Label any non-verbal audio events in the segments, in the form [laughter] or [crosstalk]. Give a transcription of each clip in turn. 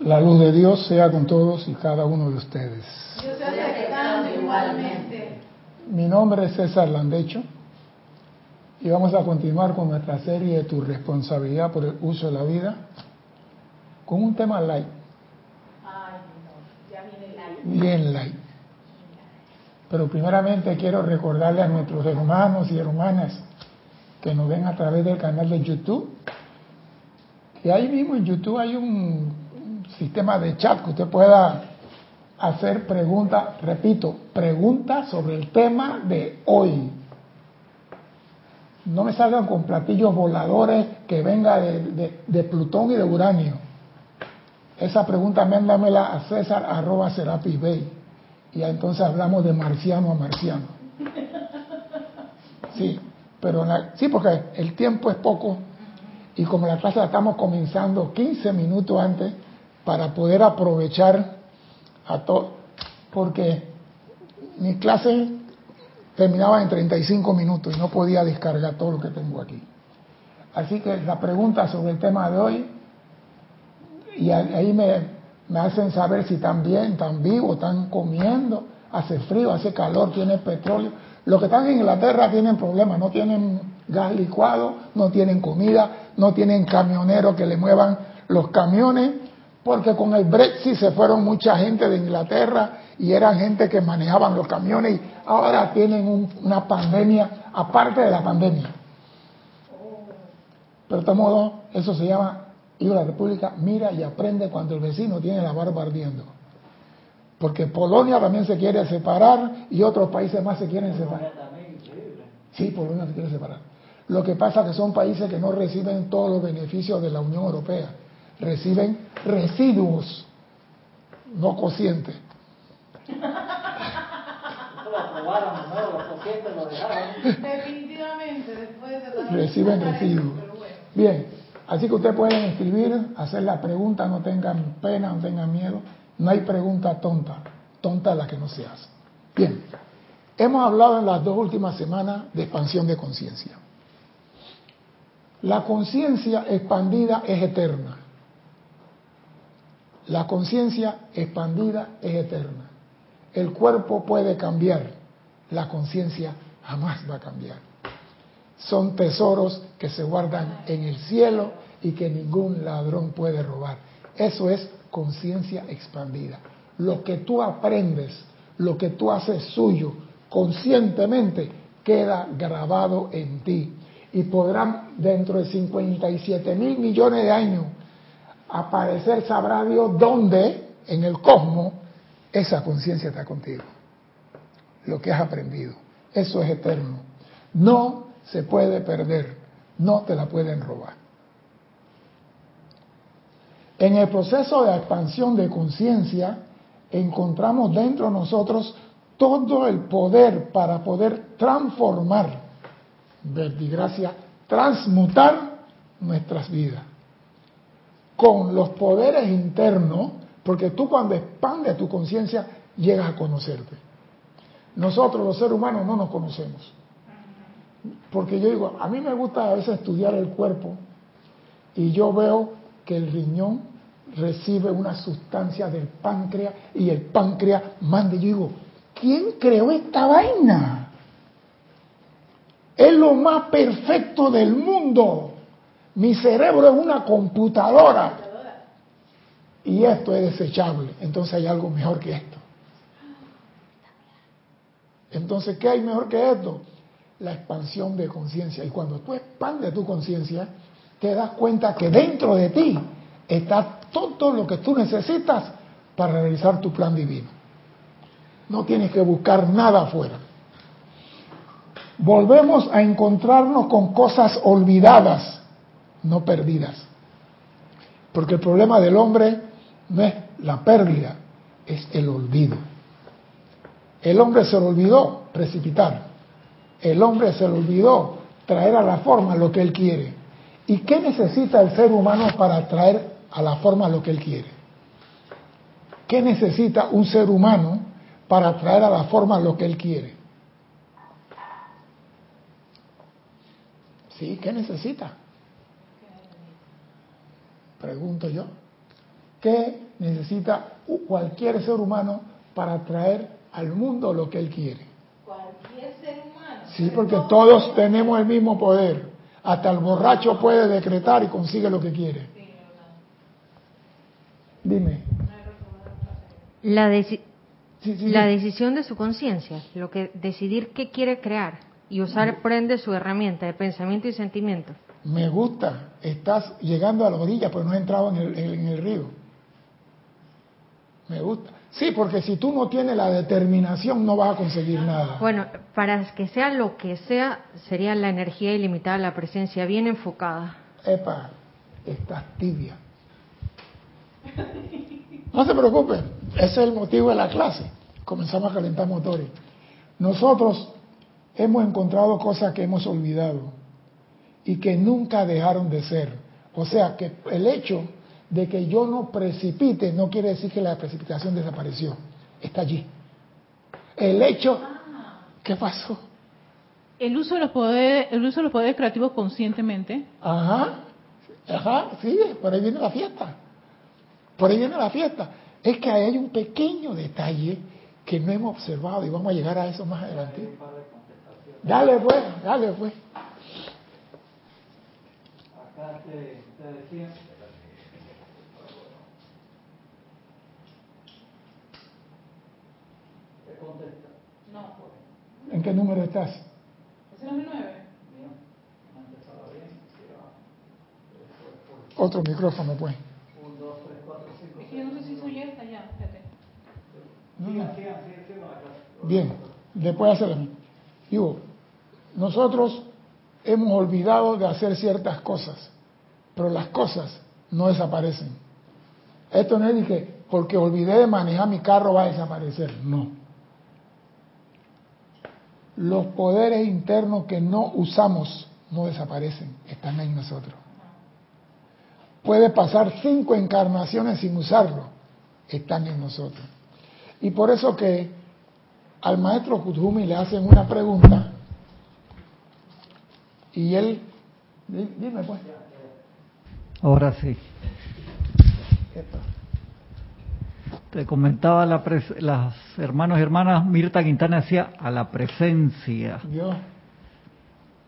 La luz de Dios sea con todos y cada uno de ustedes. Dios sea igualmente. Mi nombre es César Landecho y vamos a continuar con nuestra serie de Tu responsabilidad por el uso de la vida con un tema light. Ay, no, ya viene light. Bien light. Pero primeramente quiero recordarle a nuestros hermanos y hermanas que nos ven a través del canal de YouTube, que ahí mismo en YouTube hay un sistema de chat que usted pueda hacer preguntas, repito, preguntas sobre el tema de hoy. No me salgan con platillos voladores que venga de, de, Plutón y de Uranio. Esa pregunta mándamela a César arroba Serapis Bay. Y entonces hablamos de marciano a marciano. Sí, pero sí, porque el tiempo es poco y como la clase la estamos comenzando 15 minutos antes, para poder aprovechar a todo, porque mi clase terminaba en 35 minutos y no podía descargar todo lo que tengo aquí. Así que la pregunta sobre el tema de hoy, y ahí me, hacen saber si están bien, están vivos, están comiendo, hace frío, hace calor, tienen petróleo. Los que están en Inglaterra tienen problemas, no tienen gas licuado, no tienen comida, no tienen camioneros que le muevan los camiones porque con el Brexit se fueron mucha gente de Inglaterra y eran gente que manejaban los camiones y ahora tienen una pandemia aparte de la pandemia. Pero de todo modo, eso se llama, y la República mira y aprende cuando el vecino tiene la barba ardiendo. Porque Polonia también se quiere separar y otros países más se quieren separar. Sí, Polonia se quiere separar. Lo que pasa es que son países que no reciben todos los beneficios de la Unión Europea reciben residuos, no cocientes. Definitivamente, después de Reciben residuos. Bien, así que ustedes pueden escribir, hacer la pregunta, no tengan pena, no tengan miedo. No hay pregunta tonta, tonta la que no se hace. Bien, hemos hablado en las dos últimas semanas de expansión de conciencia. La conciencia expandida es eterna. La conciencia expandida es eterna. El cuerpo puede cambiar, la conciencia jamás va a cambiar. Son tesoros que se guardan en el cielo y que ningún ladrón puede robar. Eso es conciencia expandida. Lo que tú aprendes, lo que tú haces suyo conscientemente, queda grabado en ti. Y podrán dentro de 57 mil millones de años aparecer sabrá Dios dónde en el cosmos esa conciencia está contigo. Lo que has aprendido. Eso es eterno. No se puede perder. No te la pueden robar. En el proceso de expansión de conciencia encontramos dentro de nosotros todo el poder para poder transformar, vertigracia, transmutar nuestras vidas con los poderes internos, porque tú cuando expandes tu conciencia llegas a conocerte. Nosotros los seres humanos no nos conocemos. Porque yo digo, a mí me gusta a veces estudiar el cuerpo y yo veo que el riñón recibe una sustancia del páncreas y el páncreas manda. Yo digo, ¿quién creó esta vaina? Es lo más perfecto del mundo. Mi cerebro es una computadora y esto es desechable. Entonces hay algo mejor que esto. Entonces, ¿qué hay mejor que esto? La expansión de conciencia. Y cuando tú expandes tu conciencia, te das cuenta que dentro de ti está todo lo que tú necesitas para realizar tu plan divino. No tienes que buscar nada afuera. Volvemos a encontrarnos con cosas olvidadas no perdidas. Porque el problema del hombre no es la pérdida, es el olvido. El hombre se le olvidó precipitar. El hombre se le olvidó traer a la forma lo que él quiere. ¿Y qué necesita el ser humano para traer a la forma lo que él quiere? ¿Qué necesita un ser humano para traer a la forma lo que él quiere? ¿Sí? ¿Qué necesita? Pregunto yo. ¿Qué necesita cualquier ser humano para traer al mundo lo que él quiere? Cualquier ser humano. Sí, porque todos tenemos el mismo poder. Hasta el borracho puede decretar y consigue lo que quiere. Dime. La, deci- Sí, sí, la decisión de su conciencia, lo que decidir qué quiere crear y usar por ende su herramienta de pensamiento y sentimiento. Me gusta. Estás llegando a la orilla, pero no has entrado en el, en el río. Me gusta. Sí, porque si tú no tienes la determinación, no vas a conseguir nada. Bueno, para que sea lo que sea, sería la energía ilimitada, la presencia bien enfocada. Epa, estás tibia. No se preocupe, ese es el motivo de la clase. Comenzamos a calentar motores. Nosotros hemos encontrado cosas que hemos olvidado y que nunca dejaron de ser. O sea que el hecho de que yo no precipite no quiere decir que la precipitación desapareció. Está allí. El hecho... ¿Qué pasó? El uso de los poderes, el uso de los poderes creativos conscientemente. Ajá, ajá, sí, por ahí viene la fiesta. Por ahí viene la fiesta. Es que ahí hay un pequeño detalle que no hemos observado y vamos a llegar a eso más adelante. Dale pues, dale pues. Acá te, te decía. Te contesta. No, ¿En qué número estás? Sí, va. Después por Otro micrófono pues. 1, 2, 3, 4, 5, Es que yo no sé si soy esta ya, clase. Bien, después hacerlo. Digo, nosotros hemos olvidado de hacer ciertas cosas, pero las cosas no desaparecen. Esto no es que porque olvidé de manejar mi carro va a desaparecer, no. Los poderes internos que no usamos no desaparecen, están en nosotros. Puede pasar cinco encarnaciones sin usarlo, están en nosotros. Y por eso que al maestro Kuthumi le hacen una pregunta y él, di- dime pues, Ahora sí. Te comentaba la pres- las hermanos y hermanas, Mirta Quintana decía a la presencia. Dios,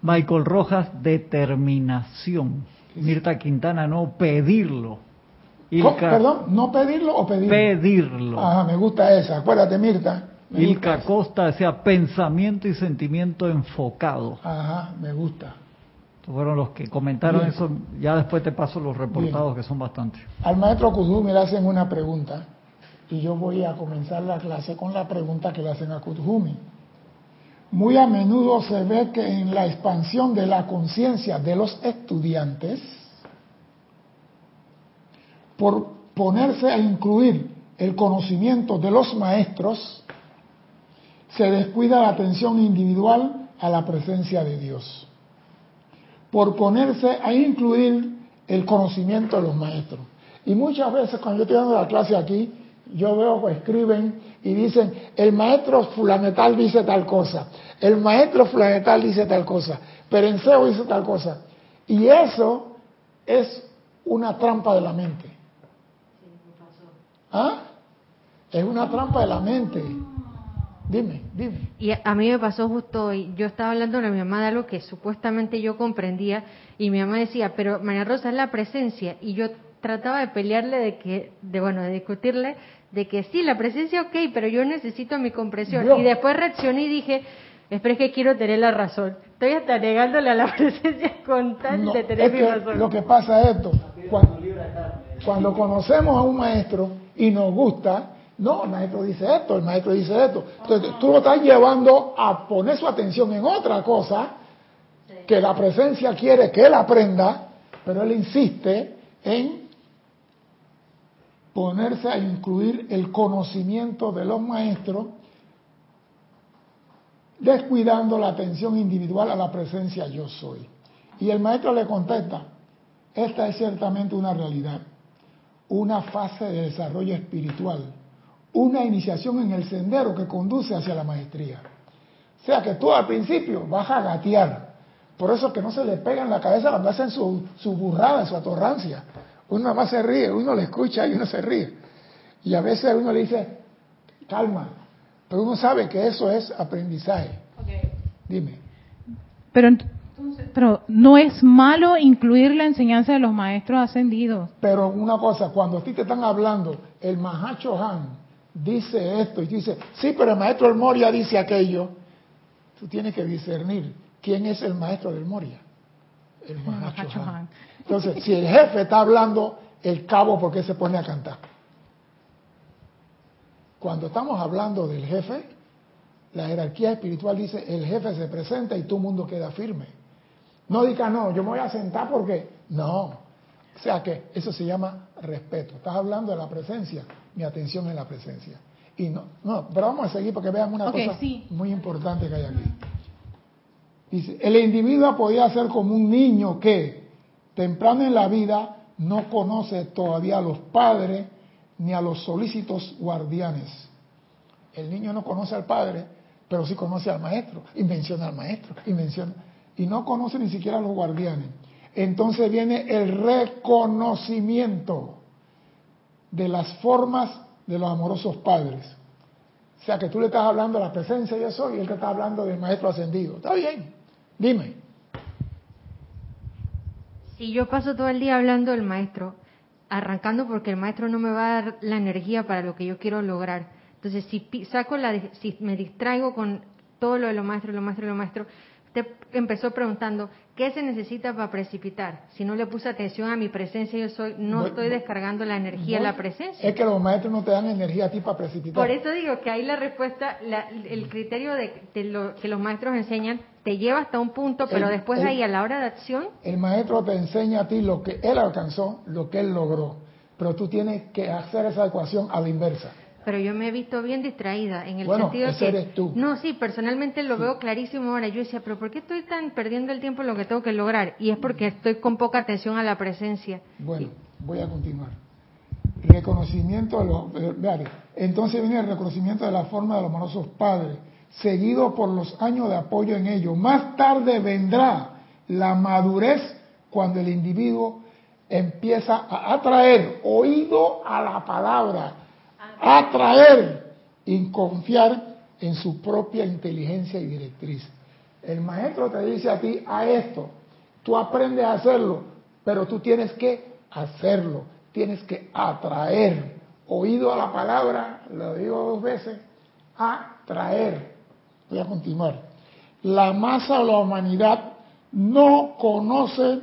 Michael Rojas, determinación. Mirta Quintana, no pedirlo. Perdón, no pedirlo o pedirlo. pedirlo. Ajá, me gusta esa, acuérdate Mirta. Me gusta Ilka esa. Costa decía pensamiento y sentimiento enfocado. Ajá, me gusta. Fueron los que comentaron Bien. eso. Ya después te paso los reportados, que son bastantes. Al maestro Kuthumi le hacen una pregunta y yo voy a comenzar la clase con la pregunta que le hacen a Kuthumi. Muy a menudo se ve que en la expansión de la conciencia de los estudiantes, por ponerse a incluir el conocimiento de los maestros, se descuida la atención individual a la presencia de Dios. Por ponerse a incluir el conocimiento de los maestros. Y muchas veces cuando yo estoy dando la clase aquí, yo veo que escriben y dicen, el maestro fulanetal dice tal cosa, el maestro fulanetal dice tal cosa, Perenceo dice tal cosa. Y eso es una trampa de la mente. ¿Ah? Es una trampa de la mente. Dime, dime. Y a mí me pasó justo hoy, yo estaba hablando con mi mamá de algo que supuestamente yo comprendía y mi mamá decía, pero María Rosa es la presencia y yo trataba de pelearle de que, de bueno, de discutirle de que sí, la presencia ok, pero yo necesito mi comprensión. Dios. Y después reaccioné y dije, espera es que quiero tener la razón. Estoy hasta negándole a la [laughs] presencia con tal No, de tener es mi que razón. lo que pasa es esto. Cuando, cuando conocemos a un maestro y nos gusta, no, el maestro dice esto, el maestro dice esto. Entonces tú lo estás llevando a poner su atención en otra cosa que la presencia quiere que él aprenda, pero él insiste en ponerse a incluir el conocimiento de los maestros, descuidando la atención individual a la presencia yo soy. Y el maestro le contesta, esta es ciertamente una realidad, una fase de desarrollo espiritual, una iniciación en el sendero que conduce hacia la maestría. O sea que tú al principio vas a gatear, por eso que no se le pega en la cabeza cuando hacen su, su burrada, su atorrancia. Uno nada más se ríe, uno le escucha y uno se ríe. Y a veces uno le dice, calma, pero uno sabe que eso es aprendizaje. Dime. Pero, entonces, pero no es malo incluir la enseñanza de los maestros ascendidos. Pero una cosa, cuando a ti te están hablando, el Mahacho Han dice esto y dice, sí, pero el maestro del Moria dice aquello, tú tienes que discernir quién es el maestro del Moria. El Mahacho Mahacho Han. Han. Entonces, si el jefe está hablando, el cabo, ¿por qué se pone a cantar? Cuando estamos hablando del jefe, la jerarquía espiritual dice, el jefe se presenta y todo el mundo queda firme. No diga, no, yo me voy a sentar porque... No. O sea que eso se llama respeto. Estás hablando de la presencia, mi atención en la presencia. Y no, no, pero vamos a seguir porque vean una cosa sí. muy importante que hay aquí. Dice, el individuo podía ser como un niño que temprano en la vida no conoce todavía a los padres ni a los solícitos guardianes. El niño no conoce al padre, pero sí conoce al maestro, y menciona al maestro, y menciona, y no conoce ni siquiera a los guardianes. Entonces viene el reconocimiento de las formas de los amorosos padres. O sea que tú le estás hablando de la presencia de eso y él te está hablando del maestro ascendido. Está bien, dime. Si yo paso todo el día hablando del maestro, arrancando porque el maestro no me va a dar la energía para lo que yo quiero lograr. Entonces, si saco la, si me distraigo con todo lo de los maestros, los maestros, los maestros, usted empezó preguntando qué se necesita para precipitar. Si no le puse atención a mi presencia, yo soy, no Voy- estoy descargando la energía, No, la presencia. Es que los maestros no te dan energía a ti para precipitar. Por eso digo que ahí la respuesta, la- el criterio de, de lo que los maestros enseñan, te lleva hasta un punto, pero El- después el- ahí a la hora de acción, El maestro te enseña a ti lo que él alcanzó, lo que él logró. Pero tú tienes que hacer esa ecuación a la inversa. Pero yo me he visto bien distraída en el Bueno, sentido de ese que eres tú. no, sí, personalmente lo veo clarísimo ahora. Yo decía, pero ¿por qué estoy tan perdiendo el tiempo en lo que tengo que lograr? Y es porque estoy con poca atención a la presencia. Bueno, voy a continuar. Reconocimiento de los... eh, Entonces viene el reconocimiento de la forma de los amorosos padres, seguido por los años de apoyo en ello. Más tarde vendrá la madurez cuando el individuo empieza a atraer oído a la palabra, atraer y confiar en su propia inteligencia y directriz. El maestro te dice a ti, a esto, tú aprendes a hacerlo, pero tú tienes que hacerlo, tienes que atraer oído a la palabra, lo digo dos veces, atraer. Voy a continuar. La masa de la humanidad no conoce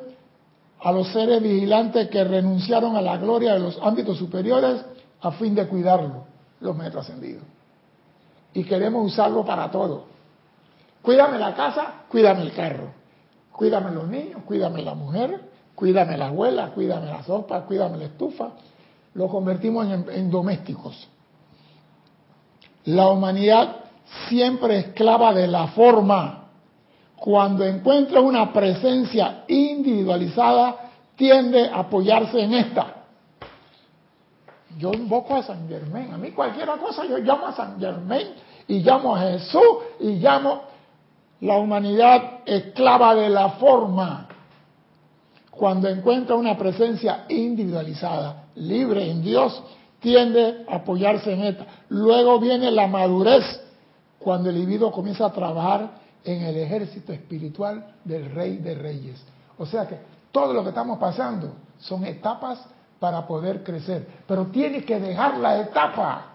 a los seres vigilantes que renunciaron a la gloria de los ámbitos superiores a fin de cuidarlo, los maestros ascendidos. Y queremos usarlo para todo. Cuídame la casa, cuídame el carro. Cuídame los niños, cuídame la mujer, cuídame la abuela, cuídame la sopa, cuídame la estufa. Lo convertimos en, en domésticos. La humanidad siempre esclava de la forma. Cuando encuentra una presencia individualizada, tiende a apoyarse en esta. Yo invoco a San Germán. A mí cualquier cosa yo llamo a San Germán y llamo a Jesús y llamo la humanidad esclava de la forma. Cuando encuentra una presencia individualizada, libre en Dios, tiende a apoyarse en esta. Luego viene la madurez, cuando el individuo comienza a trabajar en el ejército espiritual del Rey de Reyes. O sea que todo lo que estamos pasando son etapas para poder crecer, pero tiene que dejar la etapa.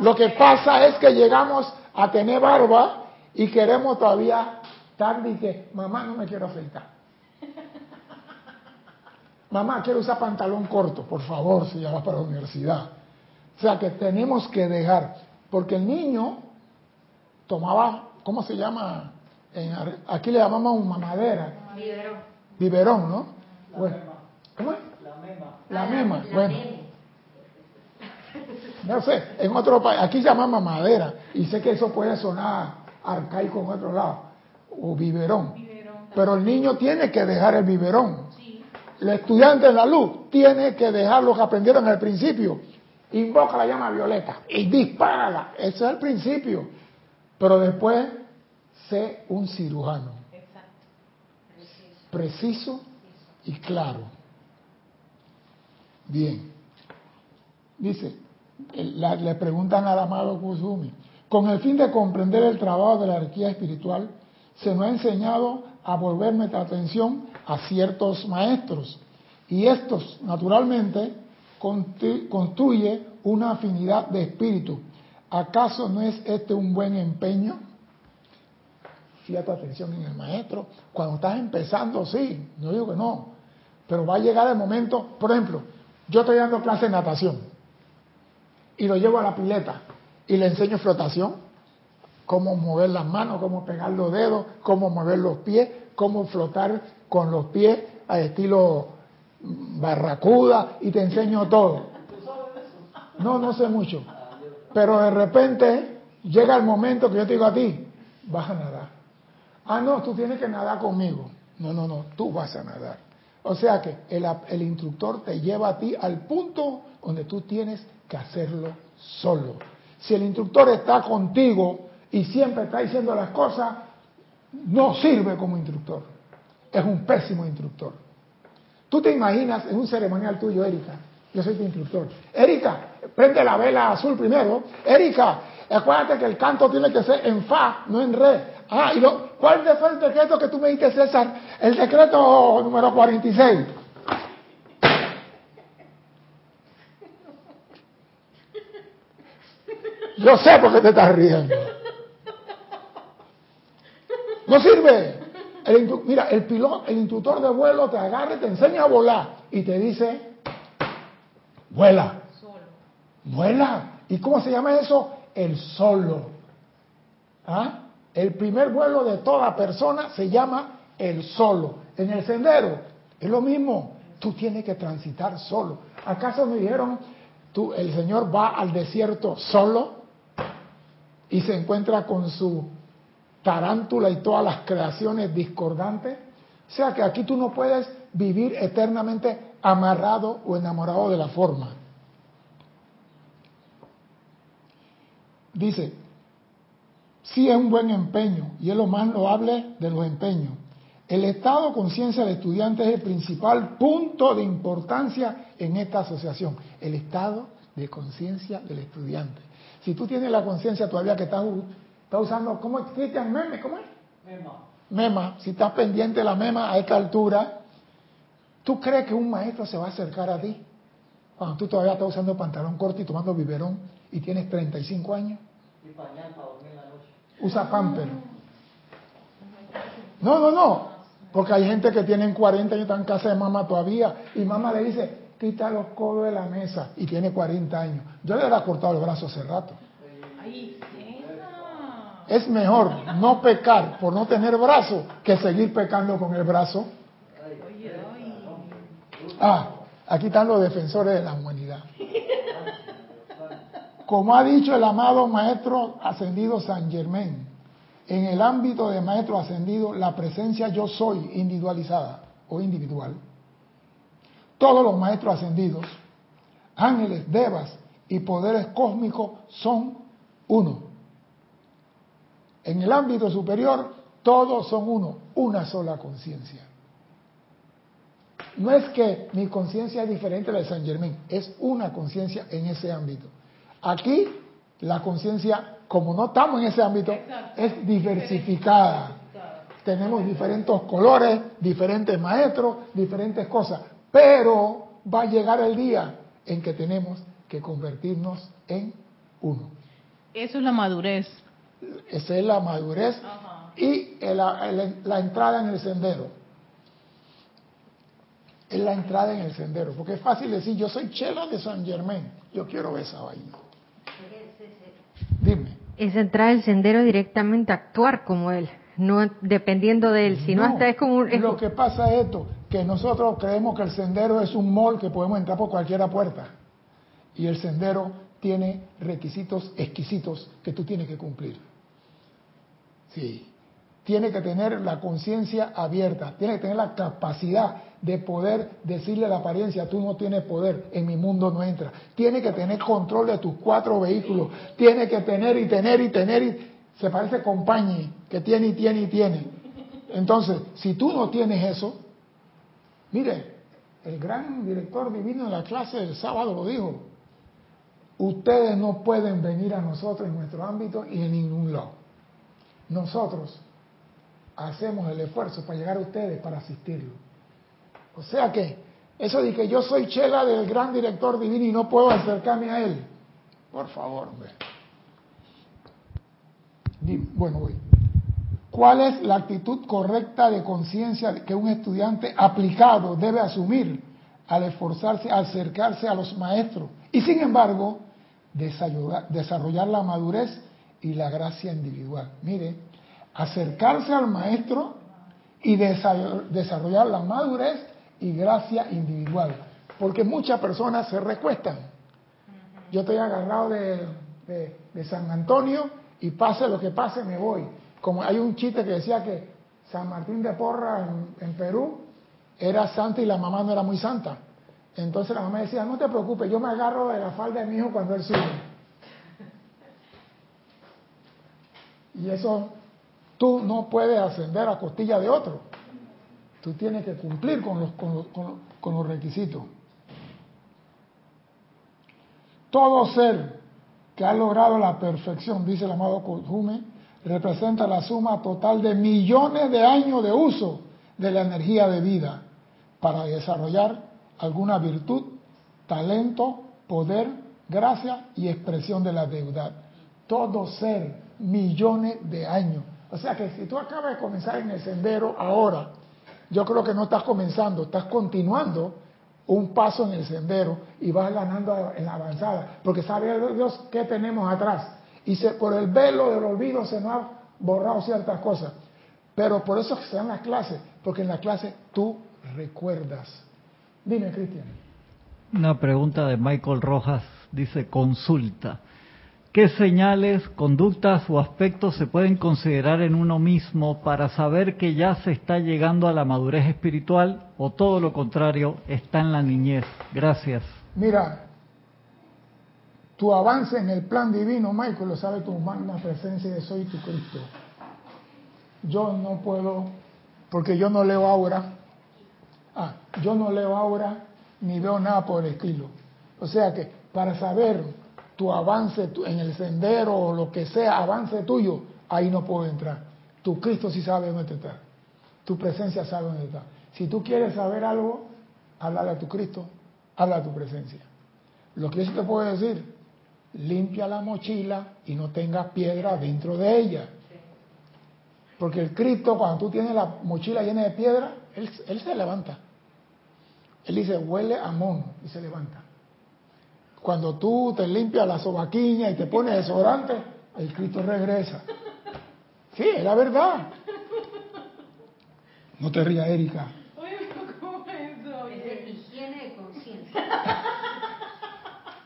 Lo que pasa es que llegamos a tener barba y queremos todavía tarde y que, mamá, no me quiero afeitar. [laughs] Mamá, quiero usar pantalón corto, por favor, si ya vas para la universidad. O sea que tenemos que dejar, porque el niño tomaba, ¿cómo se llama? En, aquí le llamamos mamadera, biberón, ¿no? Bueno, ¿Cómo es? La mema, bueno. No sé, en otro país, aquí se llama mamadera, y sé que eso puede sonar arcaico en otro lado, o biberón. Pero el niño tiene que dejar el biberón. El estudiante en la luz tiene que dejar lo que aprendieron al principio. Invoca la llama violeta y dispárala. Ese es el principio. Pero después, sé un cirujano. Preciso y claro. Bien. Dice, le preguntan al amado Kusumi, con el fin de comprender el trabajo de la jerarquía espiritual, se nos ha enseñado a volver nuestra atención a ciertos maestros. Y estos, naturalmente, constru- construye una afinidad de espíritu. ¿Acaso no es este un buen empeño? Fíjate atención en el maestro. Cuando estás empezando, sí, no digo que no. Pero va a llegar el momento, por ejemplo, yo estoy dando clase de natación y lo llevo a la pileta y le enseño flotación, cómo mover las manos, cómo pegar los dedos, cómo mover los pies, cómo flotar con los pies a estilo barracuda y te enseño todo. No, no sé mucho. Pero de repente llega el momento que yo te digo a ti, vas a nadar. Ah, no, tú tienes que nadar conmigo. No, no, no, tú vas a nadar. O sea que el, instructor te lleva a ti al punto donde tú tienes que hacerlo solo. Si el instructor está contigo y siempre está diciendo las cosas, no sirve como instructor. Es un pésimo instructor. Tú te imaginas en un ceremonial tuyo, Erika, yo soy tu instructor. Erika, prende la vela azul primero. Erika, acuérdate que el canto tiene que ser en fa, no en re. Ah, y lo, ¿cuál fue el decreto que tú me diste, César? El decreto número 46. Yo sé por qué te estás riendo. No sirve. El mira, el piloto, el instructor de vuelo te agarra y te enseña a volar y te dice, vuela. Vuela. ¿Y cómo se llama eso? El solo. ¿Ah? El primer vuelo de toda persona se llama el solo. En el sendero es lo mismo. Tú tienes que transitar solo. ¿Acaso me dijeron, tú, el Señor va al desierto solo y se encuentra con su tarántula y todas las creaciones discordantes? O sea que aquí tú no puedes vivir eternamente amarrado o enamorado de la forma. Dice, sí es un buen empeño y es lo más loable de los empeños. El estado de conciencia del estudiante es el principal punto de importancia en esta asociación. El estado de conciencia del estudiante. Si tú tienes la conciencia todavía que estás, estás usando, ¿cómo es Cristian meme? ¿Cómo es? Mema. Mema. Si estás pendiente de la mema a esta altura, ¿tú crees que un maestro se va a acercar a ti? Cuando tú todavía estás usando pantalón corto y tomando biberón y tienes 35 años. Y pañal para dormir la noche. usa pamper. No, no, no. Porque hay gente que tienen 40 años están en casa de mamá todavía y mamá le dice, quita los codos de la mesa y tiene 40 años. Yo le hubiera cortado el brazo hace rato. Ay. Es mejor no pecar por no tener brazo que seguir pecando con el brazo. Ah, aquí están los defensores de la humanidad. Como ha dicho el amado Maestro Ascendido San Germain, en el ámbito de Maestro Ascendido, la presencia yo soy individualizada o individual. Todos los Maestros Ascendidos, ángeles, devas y poderes cósmicos son uno. En el ámbito superior, todos son uno, una sola conciencia. No es que mi conciencia es diferente a la de San Germain, es una conciencia en ese ámbito. Aquí, la conciencia, como no estamos en ese ámbito, es diversificada. Tenemos diferentes colores, diferentes maestros, diferentes cosas. Pero va a llegar el día en que tenemos que convertirnos en uno. Eso es la madurez. Esa es la madurez Ajá. y el- el- la entrada en el sendero. Es la entrada en el sendero. Porque es fácil decir, yo soy chela de San Germain. Yo quiero esa vaina. Dime. Es entrar al sendero directamente a actuar como él, no dependiendo de él, sino No, hasta es como un... es- Lo que pasa es esto, que nosotros creemos que el sendero es un mall que podemos entrar por cualquiera puerta. Y el sendero tiene requisitos exquisitos que tú tienes que cumplir. Sí. Tiene que tener la conciencia abierta, tiene que tener la capacidad de poder decirle a la apariencia, tú no tienes poder, en mi mundo no entra. Tiene que tener control de tus cuatro vehículos, tiene que tener y tener y tener y se parece compañía que tiene y tiene y tiene. Entonces, si tú no tienes eso, mire, el gran director divino de la clase del sábado lo dijo. Ustedes no pueden venir a nosotros en nuestro ámbito y en ningún lado. Nosotros hacemos el esfuerzo para llegar a ustedes, para asistirlo. O sea que, eso de que yo soy chela del gran director divino y no puedo acercarme a él, por favor, hombre. Bueno, voy. ¿Cuál es la actitud correcta de conciencia que un estudiante aplicado debe asumir al esforzarse a acercarse a los maestros? Y sin embargo, desarrollar la madurez y la gracia individual. Mire, acercarse al maestro y desarrollar la madurez y gracia individual. Porque muchas personas se recuestan. Yo estoy agarrado de, de San Antonio y pase lo que pase, me voy. Como hay un chiste que decía que San Martín de Porra en, Perú era santa y la mamá no era muy santa. Entonces la mamá decía, no te preocupes, yo me agarro de la falda de mi hijo cuando él sube. [laughs] Y eso tú no puedes ascender a costilla de otro. Tú tienes que cumplir con los, con los, con los requisitos. Todo ser que ha logrado la perfección, dice el amado Kojume, representa la suma total de millones de años de uso de la energía de vida para desarrollar alguna virtud, talento, poder, gracia y expresión de la deudad. Todo ser, millones de años. O sea que si tú acabas de comenzar en el sendero ahora, yo creo que no estás comenzando, estás continuando un paso en el sendero y vas ganando en la avanzada, porque sabe Dios qué tenemos atrás. Y se, por el velo del olvido se nos ha borrado ciertas cosas. Pero por eso se dan las clases, porque en la clase tú recuerdas. Dime, Cristian. Una pregunta de Michael Rojas dice, consulta. ¿Qué señales, conductas o aspectos se pueden considerar en uno mismo para saber que ya se está llegando a la madurez espiritual o todo lo contrario, está en la niñez? Gracias. Mira, tu avance en el plan divino, Michael, lo sabe tu magna presencia de soy tu Cristo. Yo no puedo, porque yo no leo ahora. Ah, yo no leo ahora ni veo nada por el estilo. O sea que para saber tu avance en el sendero o lo que sea, avance tuyo, ahí no puedo entrar. Tu Cristo sí sabe dónde está. Tu presencia sabe dónde está. Si tú quieres saber algo, háblale a tu Cristo, habla a tu presencia. Lo que yo sí te puedo decir, limpia la mochila y no tengas piedra dentro de ella. Porque el Cristo, cuando tú tienes la mochila llena de piedra, él, él se levanta. Él dice, huele a mono y se levanta. Cuando tú te limpias la sobaquiña y te pones desodorante, el Cristo regresa. Sí, es la verdad. No te rías, Erika. ¿cómo es eso? Es higiene de conciencia.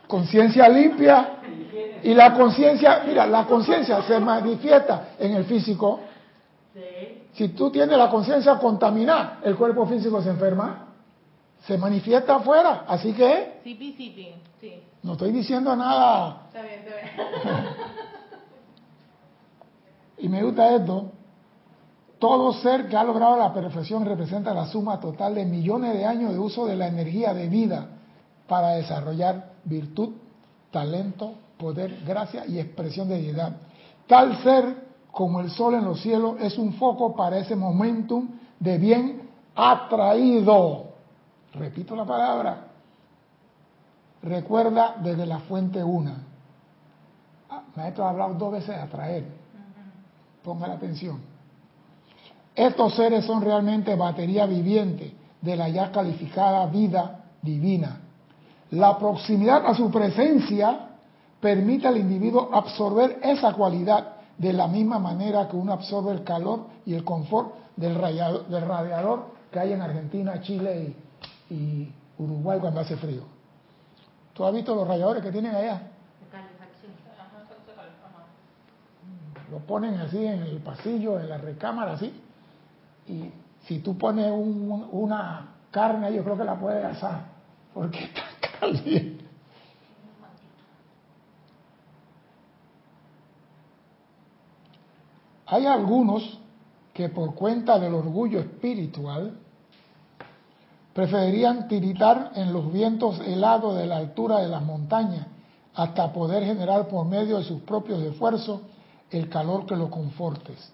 Conciencia limpia. Y la conciencia, mira, la conciencia se manifiesta en el físico. Si tú tienes la conciencia contaminada, el cuerpo físico se enferma se manifiesta afuera. Así que... Sí, sí, sí. No estoy diciendo nada. Está bien, está bien. [laughs] y me gusta esto. Todo ser que ha logrado la perfección representa la suma total de millones de años de uso de la energía de vida para desarrollar virtud, talento, poder, gracia y expresión de deidad. Tal ser como el sol en los cielos es un foco para ese momentum de bien atraído Repito la palabra. Recuerda desde la fuente una. Ah, maestro ha hablado dos veces de atraer. Ponga la atención. Estos seres son realmente batería viviente de la ya calificada vida divina. La proximidad a su presencia permite al individuo absorber esa cualidad de la misma manera que uno absorbe el calor y el confort del radiador, del radiador que hay en Argentina, Chile y, y Uruguay cuando hace frío. ¿Tú has visto los rayadores que tienen allá? Lo ponen así en el pasillo, en la recámara, así. Y si tú pones una carne yo creo que la puedes asar, porque [laughs] está caliente. Hay algunos que por cuenta del orgullo espiritual Preferirían tiritar en los vientos helados de la altura de las montañas hasta poder generar por medio de sus propios esfuerzos el calor que lo confortes.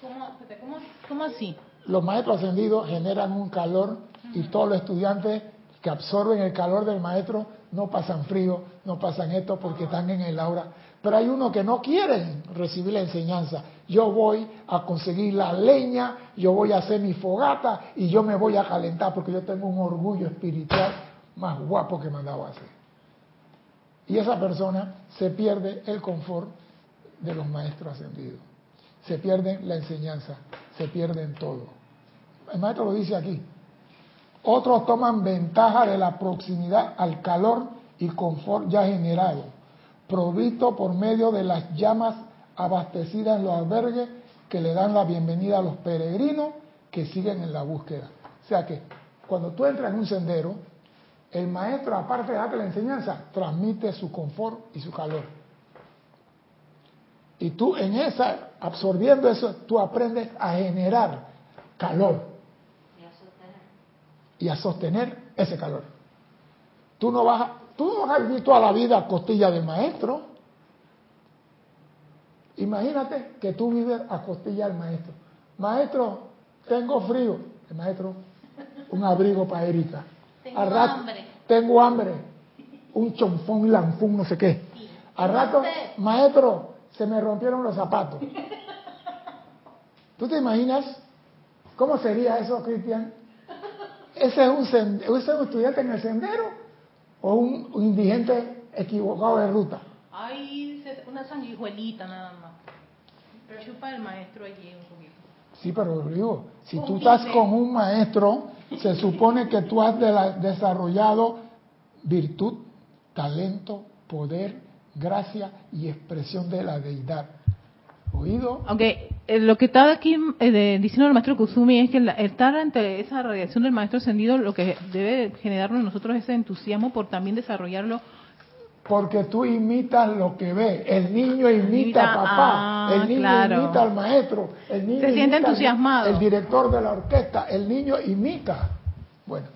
¿Cómo, cómo, cómo así? Los maestros ascendidos generan un calor y todos los estudiantes que absorben el calor del maestro no pasan frío, no pasan esto porque están en el aura. Pero hay unos que no quieren recibir la enseñanza. Yo voy a conseguir la leña, yo voy a hacer mi fogata y yo me voy a calentar porque yo tengo un orgullo espiritual más guapo que me han dado a hacer. Y esa persona se pierde el confort de los maestros ascendidos. Se pierde la enseñanza, se pierden todo. El maestro lo dice aquí. Otros toman ventaja de la proximidad al calor y confort ya generado, provisto por medio de las llamas abastecidas en los albergues que le dan la bienvenida a los peregrinos que siguen en la búsqueda. O sea que cuando tú entras en un sendero, el maestro, aparte de darte la enseñanza, transmite su confort y su calor. Y tú en esa, absorbiendo eso, tú aprendes a generar calor y a sostener ese calor. Tú no vas a, tú no vas a vivir toda la vida a costilla del maestro. Imagínate que tú vives a costilla del maestro. Maestro, tengo frío. El maestro, un abrigo para Erika. Tengo Al rato, hambre. Tengo hambre. Un chonfón, lanfún, no sé qué. Al rato, maestro, se me rompieron los zapatos. [laughs] ¿Tú te imaginas cómo sería eso, Cristian? ¿Ese es, un, ese es un estudiante en el sendero o un, un indigente equivocado de ruta? Hay una sanguijuelita nada más. Pero chupa el maestro allí un poquito. Sí, pero digo, si tú estás con un maestro, se [laughs] supone que tú has de la- desarrollado virtud, talento, poder, gracia y expresión de la deidad. ¿Oído? Aunque eh, lo que está aquí eh, de- diciendo el maestro Kusumi es que la- estar ante esa radiación del maestro ascendido lo que debe generarnos en nosotros es ese entusiasmo por también desarrollarlo. Porque tú imitas lo que ves. El niño imita a papá, ah, el niño claro. imita al maestro, el niño Se siente entusiasmado. El director de la orquesta, el niño imita. Bueno,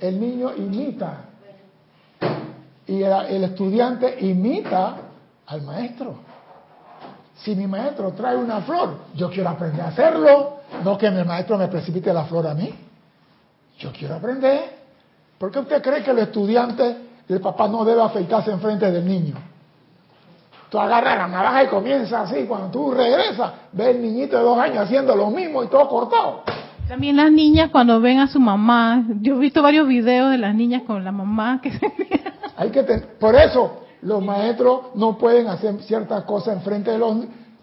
el niño imita. Y el, el estudiante imita al maestro. Si mi maestro trae una flor, yo quiero aprender a hacerlo, no que mi maestro me precipite la flor a mí. Yo quiero aprender. ¿Por qué usted cree que el estudiante, el papá no debe afeitarse enfrente del niño? Tú agarras la navaja y comienza así. Cuando tú regresas, ves el niñito de dos años haciendo lo mismo y todo cortado. También las niñas cuando ven a su mamá, yo he visto varios videos de las niñas con la mamá que se [laughs] Hay que ten- por eso los maestros no pueden hacer ciertas cosas enfrente de los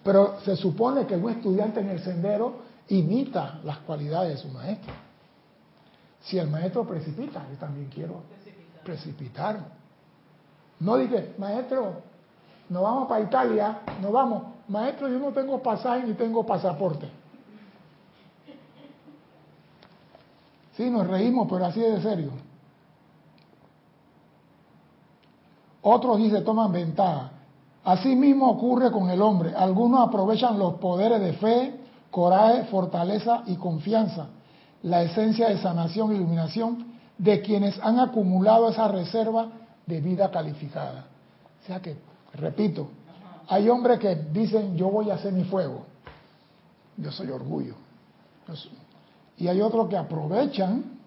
pero se supone que un estudiante en el sendero imita las cualidades de su maestro. Si el maestro precipita, yo también quiero precipitar. No dije, maestro, nos vamos para Italia, nos vamos. Maestro, yo no tengo pasaje ni tengo pasaporte. Sí, nos reímos, pero así es de serio. Otros dice toman ventaja. Así mismo ocurre con el hombre. Algunos aprovechan los poderes de fe, coraje, fortaleza y confianza, la esencia de sanación e iluminación de quienes han acumulado esa reserva de vida calificada. O sea que, repito, hay hombres que dicen yo voy a hacer mi fuego. Yo soy orgullo. Y hay otros que aprovechan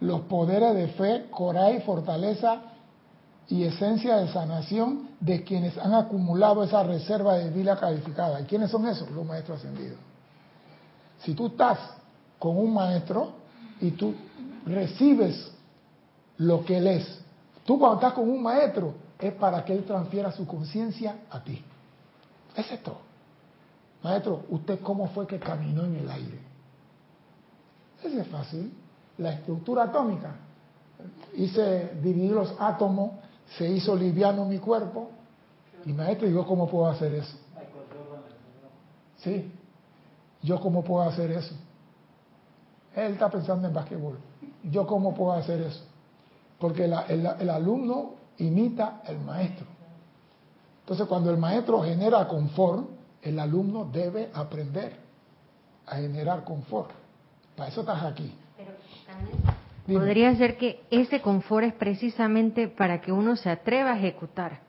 los poderes de fe, coraje, fortaleza y esencia de sanación de quienes han acumulado esa reserva de vida calificada. ¿Y quiénes son esos? Los maestros ascendidos. Si tú estás con un maestro y tú recibes lo que él es, tú cuando estás con un maestro es para que él transfiera su conciencia a ti. Ese es todo. Maestro, ¿usted cómo fue que caminó en el aire? Ese es fácil. La estructura atómica. Hice dividir los átomos, se hizo liviano mi cuerpo. Y maestro, ¿yo cómo puedo hacer eso? Sí. ¿Yo cómo puedo hacer eso? Él está pensando en basquetbol. ¿Yo cómo puedo hacer eso? Porque la- el, el alumno imita al maestro. Entonces, cuando el maestro genera confort, el alumno debe aprender a generar confort. Para eso estás aquí. Pero también Dime. podría ser que ese confort es precisamente para que uno se atreva a ejecutar.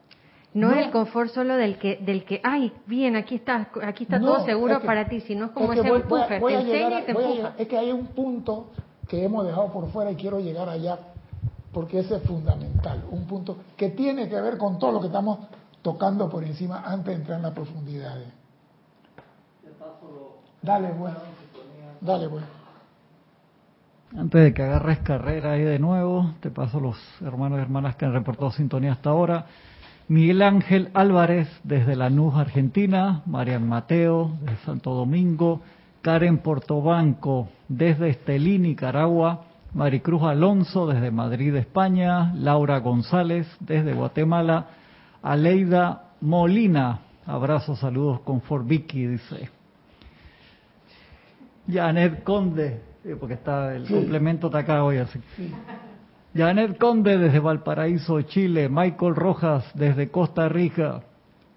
No, No. es el confort solo del que, del que, ay, bien, aquí está, aquí está No, todo seguro es que- para ti, sino es como es que ese voy- voy a- empuje, voy a te llegar enseña a- y te a empuja. llegar- Es que hay un punto que hemos dejado por fuera y quiero llegar allá porque ese es fundamental. Un punto que tiene que ver con todo lo que estamos tocando por encima antes de entrar en las profundidades. Dale, pues. Dale, pues. Antes de que agarres carrera ahí de nuevo, te paso los hermanos y hermanas que han reportado sintonía hasta ahora. Miguel Ángel Álvarez desde Lanús, Argentina, Marian Mateo desde Santo Domingo, Karen Portobanco desde Estelí, Nicaragua, Maricruz Alonso desde Madrid, España, Laura González desde Guatemala, Aleida Molina, abrazos, saludos con Vicky, dice. Janet Conde, sí, porque está el complemento está acá hoy así. Janet Conde desde Valparaíso, Chile, Michael Rojas desde Costa Rica,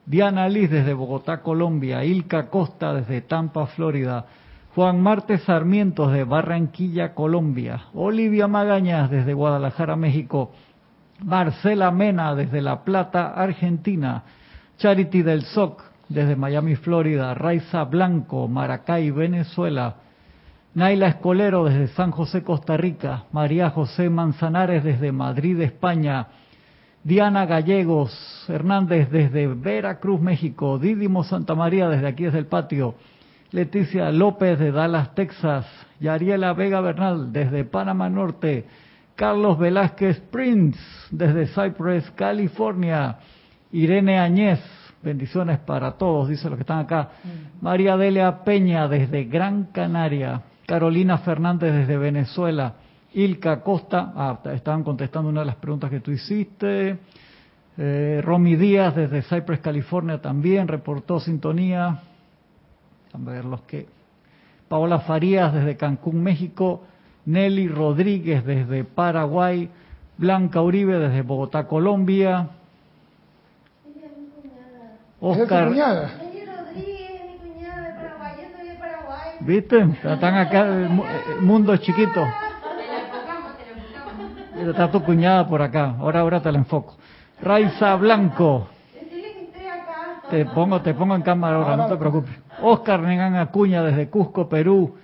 Diana Liz desde Bogotá, Colombia, Ilka Costa desde Tampa, Florida, Juan Marte Sarmiento desde Barranquilla, Colombia, Olivia Magañas desde Guadalajara, México, Marcela Mena desde La Plata, Argentina, Charity del SOC desde Miami, Florida, Raiza Blanco, Maracay, Venezuela, Naila Escolero desde San José, Costa Rica, María José Manzanares desde Madrid, España, Diana Gallegos Hernández desde Veracruz, México, Didimo Santa María desde aquí desde el patio, Leticia López de Dallas, Texas, Yariela Vega Bernal desde Panamá Norte, Carlos Velázquez Prince desde Cypress, California, Irene Añez, bendiciones para todos, dice los que están acá, María Delia Peña desde Gran Canaria, Carolina Fernández desde Venezuela, Ilka Costa, ah, estaban contestando una de las preguntas que tú hiciste, eh, Romy Díaz desde Cypress, California también reportó sintonía, a ver los que. Paola Farías desde Cancún, México. Nelly Rodríguez desde Paraguay. Blanca Uribe desde Bogotá, Colombia. ¿Esa es tu Oscar, cuñada? Nelly Rodríguez, mi cuñada de Paraguay, yo soy de Paraguay. ¿Viste? Están acá, el mu- el mundo es chiquito. Mira, Está tu cuñada por acá. Ahora, ahora te la enfoco. Raiza Blanco. Te pongo, te pongo en cámara ahora, no te preocupes. Oscar Negán Acuña desde Cusco, Perú.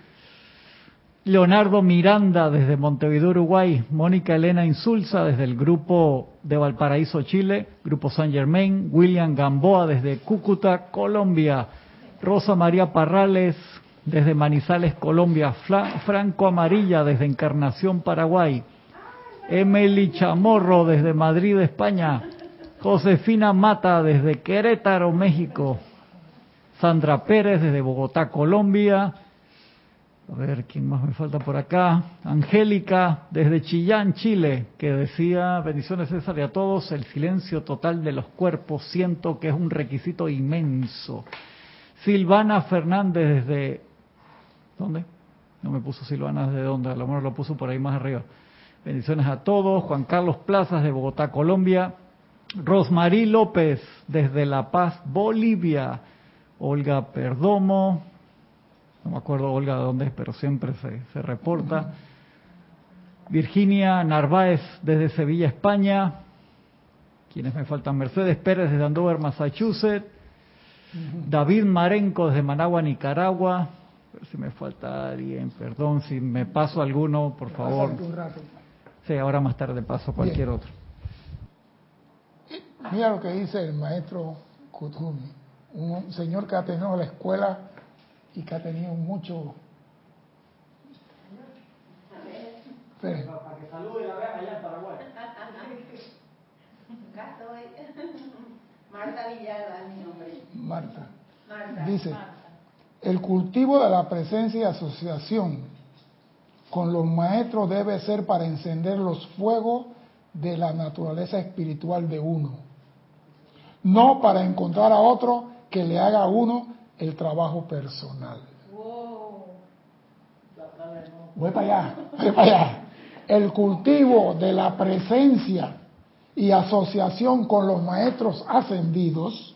Leonardo Miranda desde Montevideo, Uruguay. Mónica Elena Insulza desde el grupo de Valparaíso, Chile. Grupo San Germain. William Gamboa desde Cúcuta, Colombia. Rosa María Parrales desde Manizales, Colombia. Franco Amarilla desde Encarnación, Paraguay. Emily Chamorro desde Madrid, España. Josefina Mata desde Querétaro, México. Sandra Pérez desde Bogotá, Colombia. A ver, ¿quién más me falta por acá? Angélica desde Chillán, Chile, que decía, bendiciones César y a todos, el silencio total de los cuerpos siento que es un requisito inmenso. Silvana Fernández desde... ¿Dónde? No me puso Silvana desde dónde, a lo mejor lo puso por ahí más arriba. Bendiciones a todos. Juan Carlos Plazas de Bogotá, Colombia. Rosmarí López desde La Paz, Bolivia. Olga Perdomo. No me acuerdo Olga de dónde es, pero siempre se, se reporta. Virginia Narváez desde Sevilla, España. ¿Quiénes me faltan? Mercedes Pérez desde Andover, Massachusetts. David Marenco desde Managua, Nicaragua. Si me falta alguien, perdón, si me paso alguno, por favor. Sí, ahora más tarde paso cualquier otro. Mira lo que dice el maestro Kutumi, un señor que ha tenido la escuela y que ha tenido mucho... Para que salude la vean allá en Paraguay. Acá estoy. [laughs] Marta Villalba es mi nombre. Marta. Marta. Dice, Marta. El cultivo de la presencia y asociación con los maestros debe ser para encender los fuegos de la naturaleza espiritual de uno, no para encontrar a otro que le haga a uno el trabajo personal. Voy para allá, voy para allá. El cultivo de la presencia y asociación con los maestros ascendidos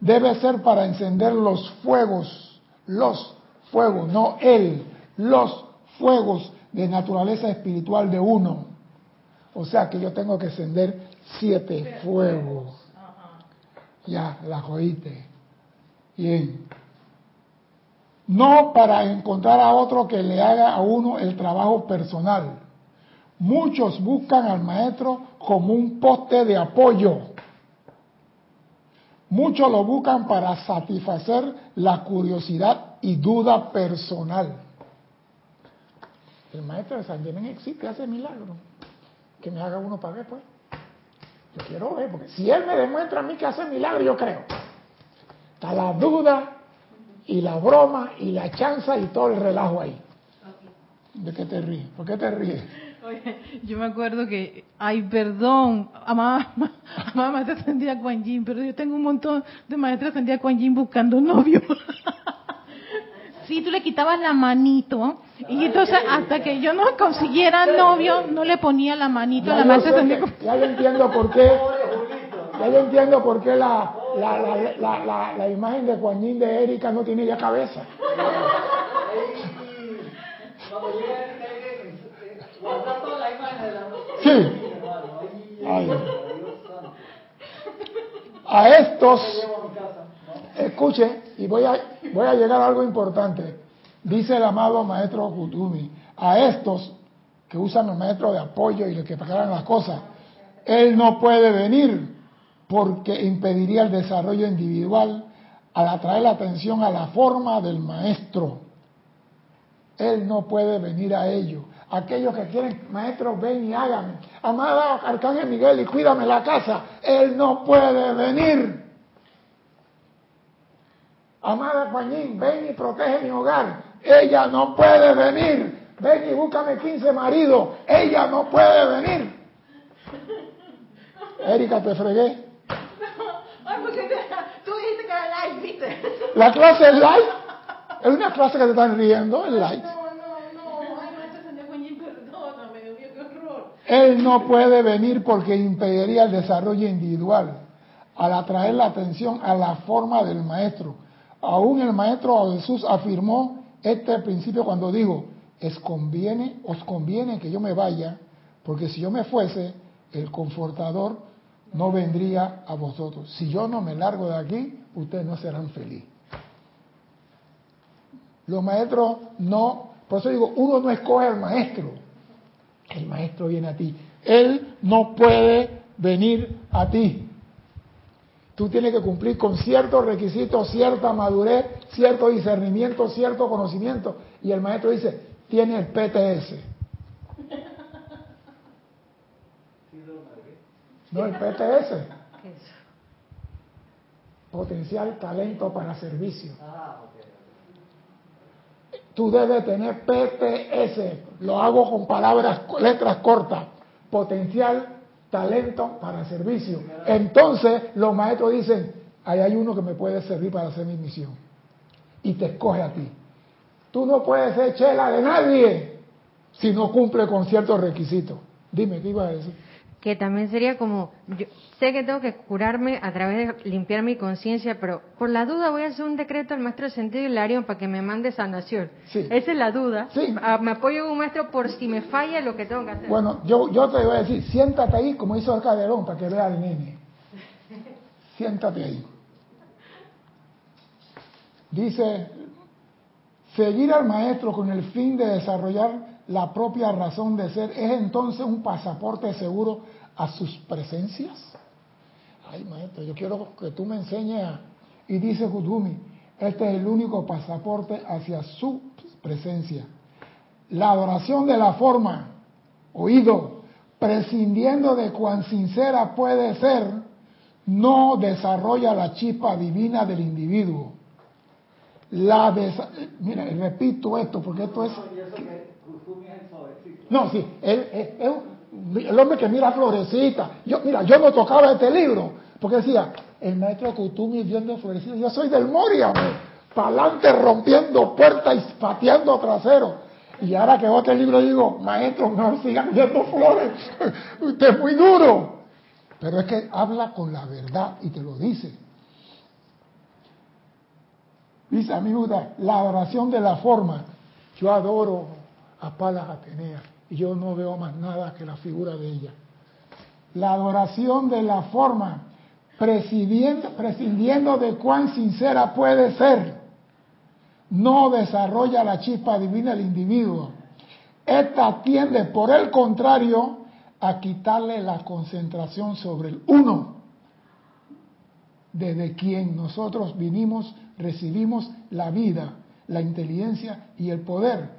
debe ser para encender los fuegos, los fuegos, no él, los fuegos de naturaleza espiritual de uno. O sea que yo tengo que encender siete fuegos. Ya, la oíste. Bien. No para encontrar a otro que le haga a uno el trabajo personal. Muchos buscan al maestro como un poste de apoyo. Muchos lo buscan para satisfacer la curiosidad y duda personal. El maestro de San Germán existe, hace milagros. Que me haga uno para ver, pues. Yo quiero ver, porque si él me demuestra a mí que hace milagros, yo creo. Está la duda y la broma y la chanza y todo el relajo ahí. ¿De qué te ríes? ¿Por qué te ríes? Oye, yo me acuerdo que, ay, perdón, amada, amada maestra ascendida Kuan Yin, pero yo tengo un montón de maestras ascendidas Kuan Yin buscando novio. [laughs] sí, tú le quitabas la manito, y entonces hasta que yo no consiguiera novio, no le ponía la manito a la maestra sé ascendida. que- ya yo entiendo por qué. Ya yo entiendo por qué la, la, la, la, la- la imagen de Juan Yin de Erika no tiene ya cabeza. Toda la imagen de la Sí. Ay. A estos, escuche, y voy a, voy a llegar a algo importante. Dice el amado maestro Kutumi, a estos que usan el maestro de apoyo y los que preparan las cosas, él no puede venir porque impediría el desarrollo individual al atraer la atención a la forma del maestro. Él no puede venir a ello. Aquellos que quieren, maestro, ven y hágame. Amada Arcángel Miguel, y cuídame la casa. Él no puede venir. Amada Juanín, ven y protege mi hogar. Ella no puede venir. Ven y búscame 15 maridos. Ella no puede venir. Erika, te fregué. Ay, porque tú dijiste que era live, ¿viste? La clase es light. Es una clase que te están riendo, es light. No, no, no. Ay, maestra ascendida Kuan Yin, perdóname, Dios mío, qué horror. Él no puede venir porque impediría el desarrollo individual al atraer la atención a la forma del maestro. Aún el maestro Jesús afirmó este principio cuando dijo, es conviene, os conviene que yo me vaya, porque si yo me fuese, el confortador no vendría a vosotros. Si yo no me largo de aquí, ustedes no serán felices. Los maestros no, por eso digo, uno no escoge al maestro, el maestro viene a ti. Él no puede venir a ti. Tú tienes que cumplir con ciertos requisitos, cierta madurez, cierto discernimiento, cierto conocimiento. Y el maestro dice, tiene el PTS. No, el PTS. Potencial talento para servicio. Tú debes tener PTS. Lo hago con palabras, letras cortas. Potencial talento para servicio. Entonces los maestros dicen, ahí hay uno que me puede servir para hacer mi misión. Y te escoge a ti. Tú no puedes ser chela de nadie si no cumple con ciertos requisitos. Dime, ¿qué ibas a decir? Que también sería como, yo sé que tengo que curarme a través de limpiar mi conciencia, pero por la duda voy a hacer un decreto al maestro de sentido Hilarión para que me mande sanación. Sí. Esa es la duda. Sí. Ah, me apoyo en un maestro por si me falla lo que tengo que hacer. Bueno, yo, yo te voy a decir, siéntate ahí como hizo el Calderón para que vea al nene. Siéntate ahí. Dice, seguir al maestro con el fin de desarrollar la propia razón de ser es entonces un pasaporte seguro a sus presencias. Ay, maestro, yo quiero que tú me enseñes. a- Y dice Kutumi, este es el único pasaporte hacia su presencia. La adoración de la forma, oído, prescindiendo de cuán sincera puede ser, no desarrolla la chispa divina del individuo. La desa- Mira, repito esto porque esto es... Y eso que Kusumi es el suavecito. No, sí, él, el hombre que mira florecita. Yo, mira, yo no tocaba este libro porque decía, el maestro Kutumi viendo florecita. Yo soy del Moria, para adelante rompiendo puertas y pateando trasero. Y ahora que veo este libro digo, maestro, no sigan viendo flores. [laughs] Usted es muy duro. Pero es que habla con la verdad y te lo dice. Dice, a gusta la adoración de la forma. Yo adoro a Palas Atenea yo no veo más nada que la figura de ella. La adoración de la forma, prescindiendo, de cuán sincera puede ser, no desarrolla la chispa divina del individuo. Esta tiende, por el contrario, a quitarle la concentración sobre el uno, desde quien nosotros vinimos, recibimos la vida, la inteligencia y el poder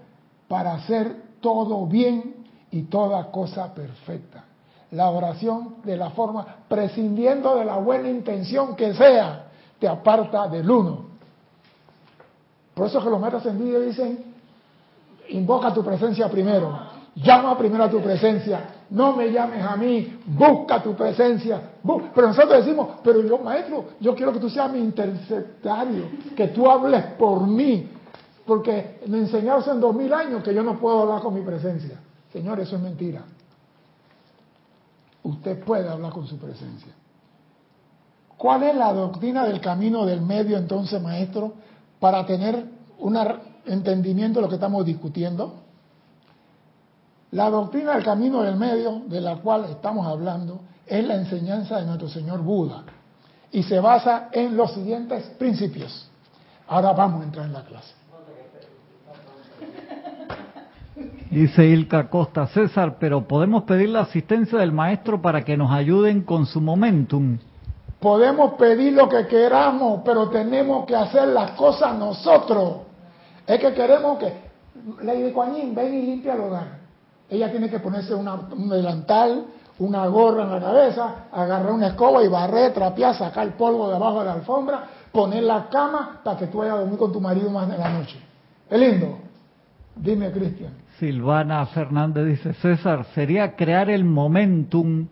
para hacer todo bien y toda cosa perfecta. La oración de la forma, prescindiendo de la buena intención que sea, te aparta del uno. Por eso que los maestros ascendidos dicen, invoca tu presencia primero, llama primero a tu presencia, no me llames a mí, busca tu presencia. Pero nosotros decimos, pero yo maestro, yo quiero que tú seas mi interceptario, que tú hables por mí, porque me enseñaron hace dos mil años que yo no puedo hablar con mi presencia. Señor, eso es mentira. Usted puede hablar con su presencia. ¿Cuál es la doctrina del camino del medio entonces, maestro, para tener un entendimiento de lo que estamos discutiendo? La doctrina del camino del medio, de la cual estamos hablando, es la enseñanza de nuestro Señor Buda y se basa en los siguientes principios. Ahora vamos a entrar en la clase. [laughs] Dice Ilka Costa, César, pero podemos pedir la asistencia del maestro para que nos ayuden con su momentum. Podemos pedir lo que queramos, pero tenemos que hacer las cosas nosotros. Es que queremos que Lady Kuan ven y limpia el hogar. Ella tiene que ponerse un delantal, una gorra en la cabeza, agarrar una escoba y barrer, trapear, sacar el polvo debajo de la alfombra, poner la cama para que tú vayas a dormir con tu marido más de la noche. ¿Es lindo? Dime, Cristian. Silvana Fernández dice, César, sería crear el momentum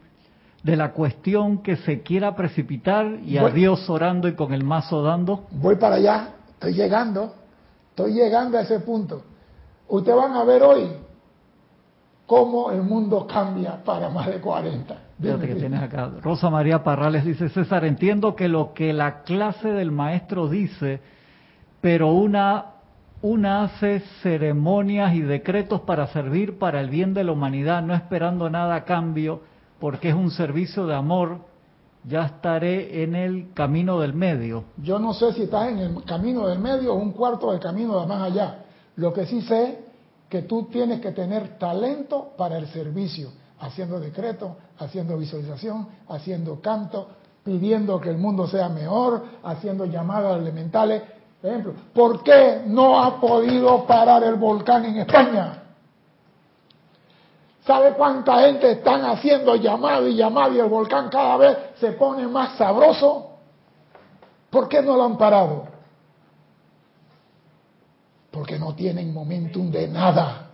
de la cuestión que se quiera precipitar y a Dios orando y con el mazo dando. Voy para allá, estoy llegando, estoy llegando a ese punto. Ustedes van a ver hoy cómo el mundo cambia para más de 40. Fíjate que tienes acá. Rosa María Parrales dice, César, entiendo que lo que la clase del maestro dice, pero una, una hace ceremonias y decretos para servir para el bien de la humanidad, no esperando nada a cambio, porque es un servicio de amor, ya estaré en el camino del medio. Yo no sé si estás en el camino del medio o un cuarto del camino de más allá. Lo que sí sé que tú tienes que tener talento para el servicio, haciendo decreto, haciendo visualización, haciendo canto, pidiendo que el mundo sea mejor, haciendo llamadas elementales. Por ejemplo, ¿por qué no ha podido parar el volcán en España? ¿Sabe cuánta gente están haciendo llamado y llamado y el volcán cada vez se pone más sabroso? ¿Por qué no lo han parado? porque no tienen momentum de nada.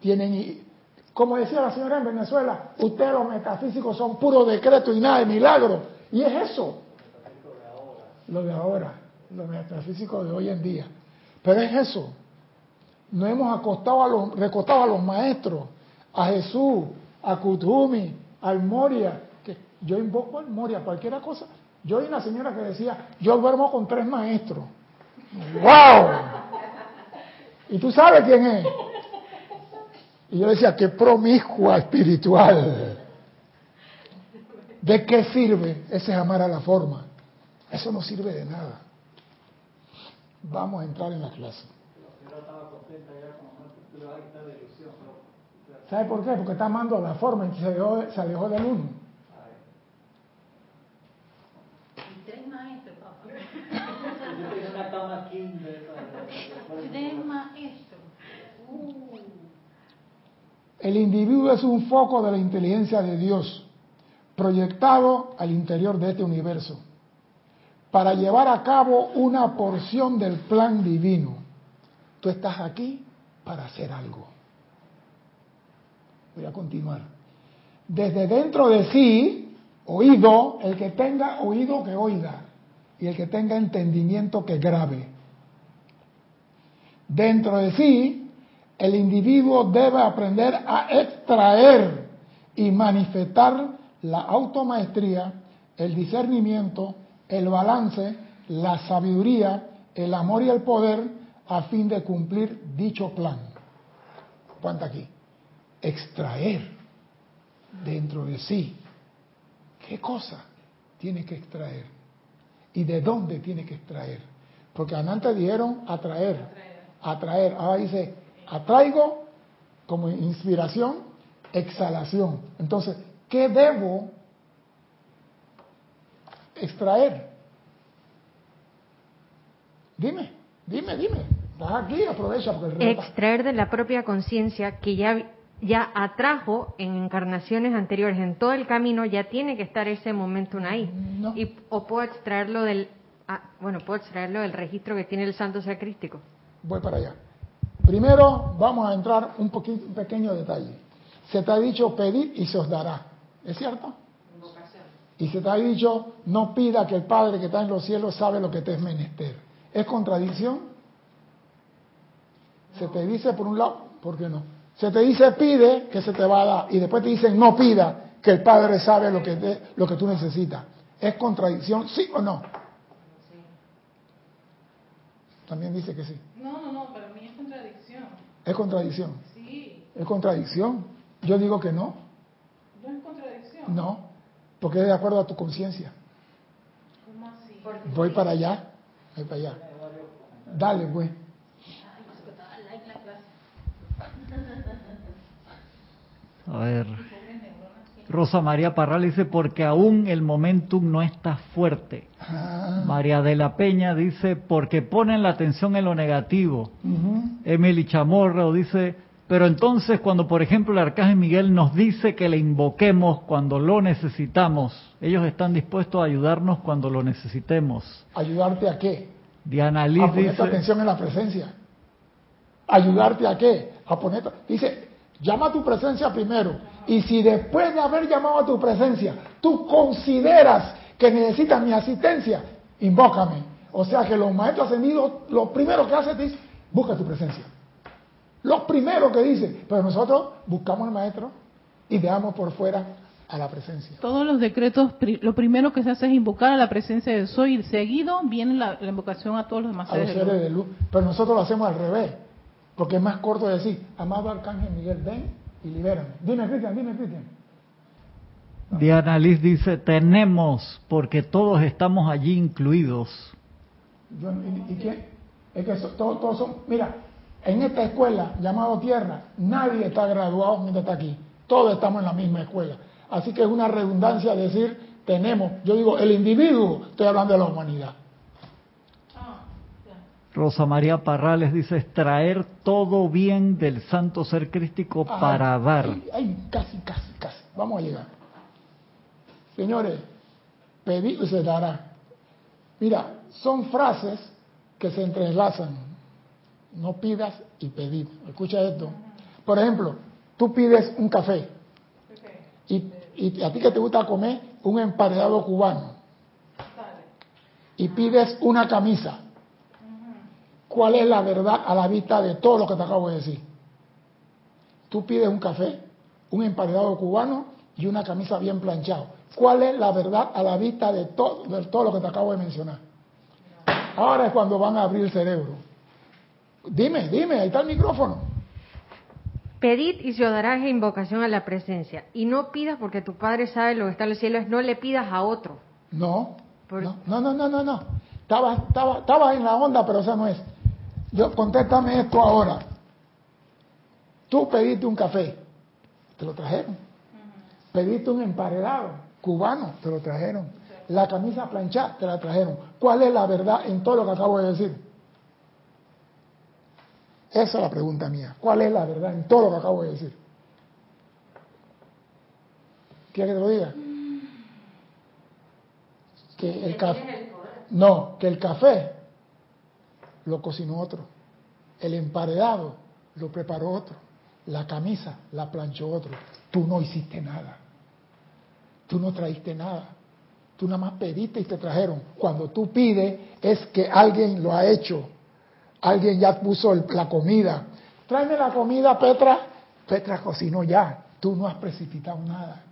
Tienen, como decía la señora en Venezuela, ustedes los metafísicos son puro decreto y nada de milagro. Y es eso. Lo de ahora, los metafísicos de hoy en día. Pero es eso. No hemos acostado a los, recostado a los maestros, a Jesús, a Kutumi, al Moria, que yo invoco al Moria, cualquier cosa. Yo oí una señora que decía, yo duermo con tres maestros. ¡Wow! ¿Y tú sabes quién es? Y yo decía, qué promiscua espiritual. ¿De qué sirve ese amar a la forma? Eso no sirve de nada. Vamos a entrar en la clase. ¿Sabe por qué? Porque está amando a la forma y se alejó, se alejó del uno. tres maestros, papá. [laughs] El individuo es un foco de la inteligencia de Dios, proyectado al interior de este universo, para llevar a cabo una porción del plan divino. Tú estás aquí para hacer algo. Voy a continuar. Desde dentro de sí, oído, el que tenga oído que oiga, y el que tenga entendimiento que grabe. Dentro de sí, el individuo debe aprender a extraer y manifestar la automaestría, el discernimiento, el balance, la sabiduría el amor y el poder a fin de cumplir dicho plan. ¿Cuánta aquí? Extraer dentro de sí. ¿Qué cosa tiene que extraer? ¿Y de dónde tiene que extraer? Porque antes dijeron atraer, atraer. Ahora dice, atraigo como inspiración, exhalación. Entonces, ¿qué debo extraer? Dime, dime, dime. Vas aquí, aprovecha porque Extraer de la propia conciencia que ya, ya atrajo en encarnaciones anteriores, en todo el camino, ya tiene que estar ese momentum ahí. No. Y, o puedo extraerlo del, ah, bueno, puedo extraerlo del registro que tiene el santo ser crístico. Voy para allá. Primero vamos a entrar un, poquito, un pequeño detalle. Se te ha dicho pedir y se os dará. ¿Es cierto? Y se te ha dicho no pida que el Padre que está en los cielos sabe lo que te es menester. ¿Es contradicción? Se te dice por un lado, ¿por qué no? Se te dice pide que se te va a dar y después te dicen no pida que el Padre sabe lo que, te- lo que tú necesitas. ¿Es contradicción? ¿Sí o no? También dice que sí. No, no, no, para mí es contradicción. Es contradicción. Sí, Es contradicción. Yo digo que no. no es contradicción. No. Porque es de acuerdo a tu conciencia. ¿Cómo así? Voy para allá. Voy para allá. Dale, pues. A ver. Rosa María Parral dice, porque aún el momentum no está fuerte. Ah, María de la Peña dice, porque ponen la atención en lo negativo. Emily Chamorro dice, pero entonces cuando por ejemplo el Arcángel Miguel nos dice que le invoquemos cuando lo necesitamos, ellos están dispuestos a ayudarnos cuando lo necesitemos. ¿Ayudarte a qué? Diana A Liz ponerte dice, atención en la presencia. ¿Ayudarte a qué? A. Dice, llama a tu presencia primero. Y si después de haber llamado a tu presencia, tú consideras que necesitas mi asistencia, invócame. O sea que los maestros ascendidos, lo primero que hacen es, busca tu presencia. Lo primero que dice. Pero nosotros buscamos al maestro y dejamos por fuera a la presencia. Todos los decretos, lo primero que se hace es invocar a la presencia de Soy y seguido viene la, la invocación a todos los demás a los seres seres de luz. Pero nosotros lo hacemos al revés. Porque es más corto decir, amado Arcángel Miguel, ven y libérame. Dime, Cristian, dime, Cristian. Diana Liz dice, tenemos, porque todos estamos allí incluidos. Yo- ¿Y, y quién? Es que so- todos, todos son... Mira, en esta escuela llamado Tierra, nadie está graduado mientras está aquí. Todos estamos en la misma escuela. Así que es una redundancia decir, tenemos. Yo digo, el individuo, estoy hablando de la humanidad. Rosa María Parrales dice, extraer todo bien del santo ser crístico Ay, para dar. Ay, ay, casi, casi, casi. Vamos a llegar. Señores, pedir y se dará. Mira, son frases que se entrelazan. No pidas y pedir. Escucha esto. Por ejemplo, tú pides un café. Y, y a ti que te gusta comer un emparedado cubano. Y pides una camisa. ¿Cuál es la verdad a la vista de todo lo que te acabo de decir? Tú pides un café, un emparedado cubano y una camisa bien planchado. ¿Cuál es la verdad a la vista de todo, de todo lo que te acabo de mencionar? Ahora es cuando van a abrir el cerebro. Dime, dime, ahí está el micrófono. Pedid y se os dará esa invocación a la presencia. Y no pidas porque tu Padre sabe lo que está en los cielos, no le pidas a otro. No, Por- no, no, no, no, no. Estaba, estaba, estaba en la onda, pero eso no es. Yo, contéstame esto ahora. Tú pediste un café, te lo trajeron. Pediste un emparedado cubano, te lo trajeron. La camisa planchada, te la trajeron. ¿Cuál es la verdad en todo lo que acabo de decir? Esa es la pregunta mía. ¿Cuál es la verdad en todo lo que acabo de decir? ¿Quieres que te lo diga? Que el café. No, que el café lo cocinó otro. El emparedado lo preparó otro. La camisa la planchó otro. Tú no hiciste nada. Tú no traíste nada. Tú nada más pediste y te trajeron. Cuando tú pides es que alguien lo ha hecho. Alguien ya puso el- la comida. Tráeme la comida, Petra. Petra cocinó ya. Tú no has precipitado nada.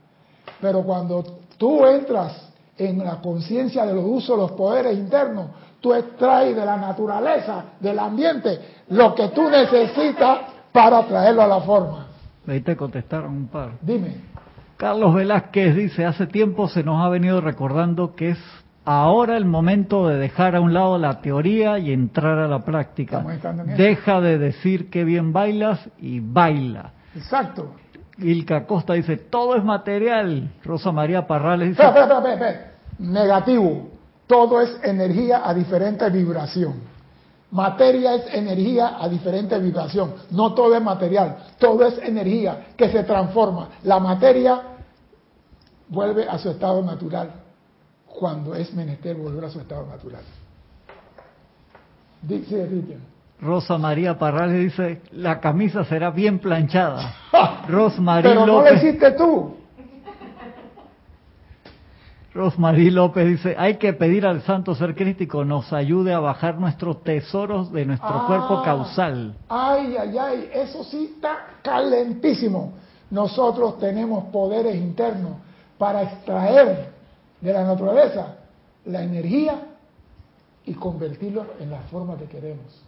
Pero cuando tú entras en la conciencia de los usos de los poderes internos, tú extraes de la naturaleza, del ambiente, lo que tú necesitas para traerlo a la forma. Ahí te contestaron un par. Dime. Carlos Velázquez dice, hace tiempo se nos ha venido recordando que es ahora el momento de dejar a un lado la teoría y entrar a la práctica. Deja de decir que bien bailas y baila. Exacto. Ilka Costa dice, todo es material. Rosa María Parrales dice, Espera, espera, espera, espera. Negativo. Todo es energía a diferente vibración. Materia es energía a diferente vibración. No todo es material. Todo es energía que se transforma. La materia vuelve a su estado natural cuando es menester volver a su estado natural. Dice. Rosa María Parrales dice, la camisa será bien planchada. [laughs] Rosmarie Pero no lo hiciste tú. Rosmarie López dice, hay que pedir al santo ser crístico nos ayude a bajar nuestros tesoros de nuestro Ah. cuerpo causal. Ay, ay, ay, eso sí está calentísimo. Nosotros tenemos poderes internos para extraer de la naturaleza la energía y convertirlo en la forma que queremos.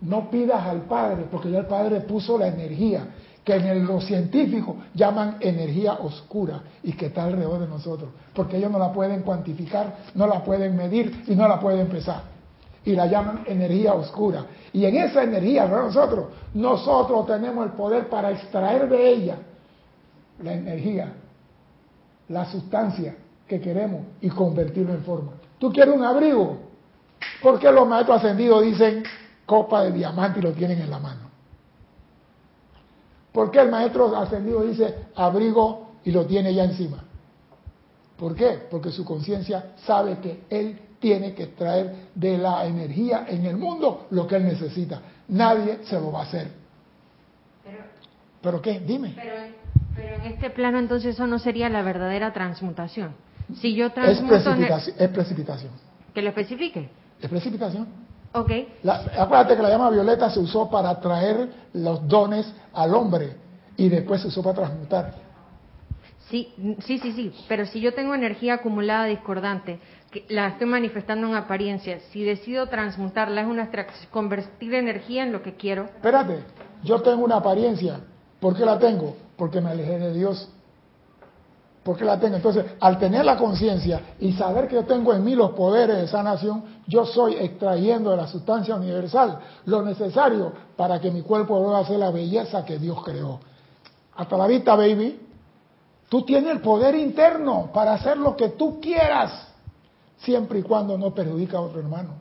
No pidas al Padre, porque ya el Padre puso la energía, que en el- los científicos llaman energía oscura y que está alrededor de nosotros, porque ellos no la pueden cuantificar, no la pueden medir y no la pueden pesar. Y la llaman energía oscura. Y en esa energía, ¿no? nosotros, nosotros tenemos el poder para extraer de ella la energía, la sustancia que queremos y convertirlo en forma. ¿Tú quieres un abrigo? ¿Por qué los maestros ascendidos dicen copa de diamante y lo tienen en la mano? ¿Por qué el maestro ascendido dice abrigo y lo tiene ya encima? ¿Por qué? Porque su conciencia sabe que él tiene que extraer de la energía en el mundo lo que él necesita. Nadie se lo va a hacer. Pero, ¿Pero qué? Dime. pero, pero en este plano entonces eso no sería la verdadera transmutación. Si yo Es transmuto... el- precipitación. Es precipitación. Que lo especifique. Es precipitación. Ok. La- acuérdate que la llama violeta se usó para traer los dones al hombre y después se usó para transmutar. Sí, sí, sí, sí. Pero si yo tengo energía acumulada discordante, que la estoy manifestando en apariencia, si decido transmutarla, es una convertir energía en lo que quiero. Espérate, yo tengo una apariencia. ¿Por qué la tengo? Porque me alejé de Dios. ¿Por qué la tengo? Entonces, al tener la conciencia y saber que yo tengo en mí los poderes de sanación, yo soy extrayendo de la sustancia universal lo necesario para que mi cuerpo vuelva a ser la belleza que Dios creó. Hasta la vista, baby. Tú tienes el poder interno para hacer lo que tú quieras, siempre y cuando no perjudica a otro hermano.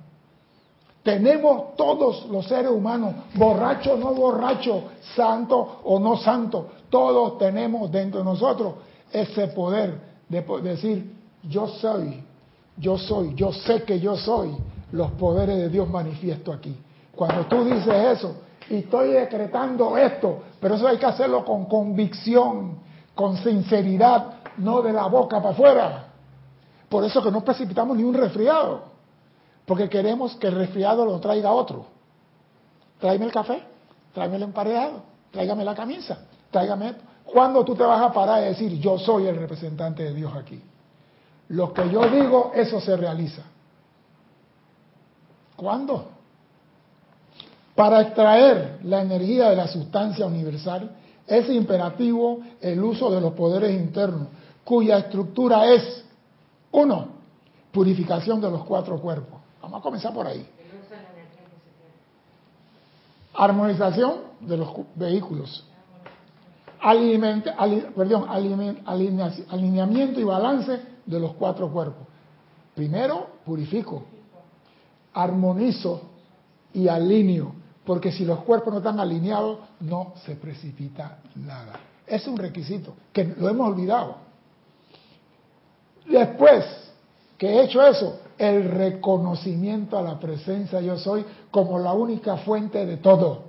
Tenemos todos los seres humanos, borracho o no borracho, santo o no santo, todos tenemos dentro de nosotros ese poder de decir, yo soy, yo soy, yo sé que yo soy, los poderes de Dios manifiesto aquí. Cuando tú dices eso, y estoy decretando esto, pero eso hay que hacerlo con convicción, con sinceridad, no de la boca para afuera. Por eso que no precipitamos ni un resfriado, porque queremos que el resfriado lo traiga otro. Tráeme el café, tráeme el emparedado, tráigame la camisa, tráigame esto. ¿Cuándo tú te vas a parar y decir, yo soy el representante de Dios aquí? Lo que yo digo, eso se realiza. ¿Cuándo? Para extraer la energía de la sustancia universal es imperativo el uso de los poderes internos, cuya estructura es, uno, purificación de los cuatro cuerpos. Vamos a comenzar por ahí. Armonización de los cu- vehículos. Alimente- ali- perdón, alineamiento y balance de los cuatro cuerpos. Primero, purifico, armonizo y alineo, porque si los cuerpos no están alineados, no se precipita nada. Es un requisito, que lo hemos olvidado. Después que he hecho eso, el reconocimiento a la presencia yo soy como la única fuente de todo.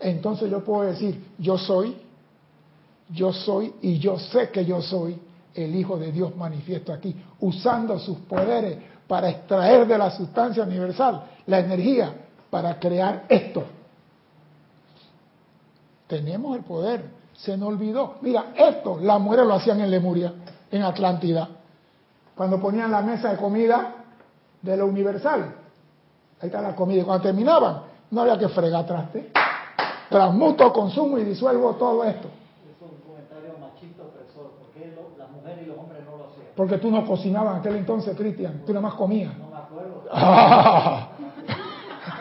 Entonces yo puedo decir, yo soy, yo soy y yo sé que yo soy el Hijo de Dios manifiesto aquí, usando sus poderes para extraer de la sustancia universal la energía para crear esto. Tenemos el poder, se nos olvidó. Mira, esto las mujeres lo hacían en Lemuria, en Atlántida. Cuando ponían la mesa de comida, de lo universal. Ahí está la comida. Y cuando terminaban, no había que fregar traste. Transmuto, consumo y disuelvo todo esto. Es un comentario machista opresor, porque lo- las mujeres y los hombres no lo hacían. Porque tú no cocinabas en aquel entonces, Cristian. Tú nada más comías. No me acuerdo. Ah, [laughs]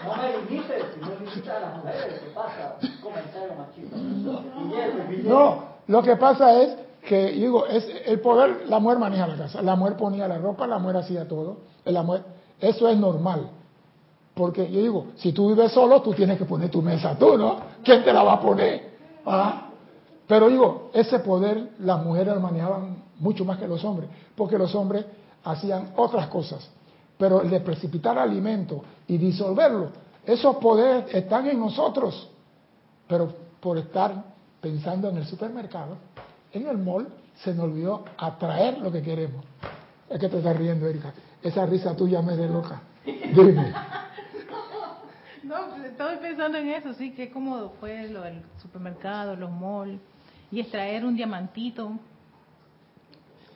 No me limites, si no limitas a las mujeres, ¿qué pasa? Comentario machista. No, lo que pasa es que, digo, es el poder, la mujer maneja la casa, la mujer ponía la ropa, la mujer hacía todo, la mujer, eso es normal. Porque yo digo, si tú vives solo, tú tienes que poner tu mesa tú, ¿no? ¿Quién te la va a poner? ¿Ah? Pero digo, ese poder las mujeres lo manejaban mucho más que los hombres, porque los hombres hacían otras cosas. Pero el de precipitar alimento y disolverlo, esos poderes están en nosotros. Pero por estar pensando en el supermercado, en el mall, se nos olvidó atraer lo que queremos. Es que te estás riendo, Erika. Esa risa tuya me de loca. Dime. [laughs] No, pues, estoy pensando en eso, sí, qué cómodo fue lo del supermercado, los malls, y extraer un diamantito,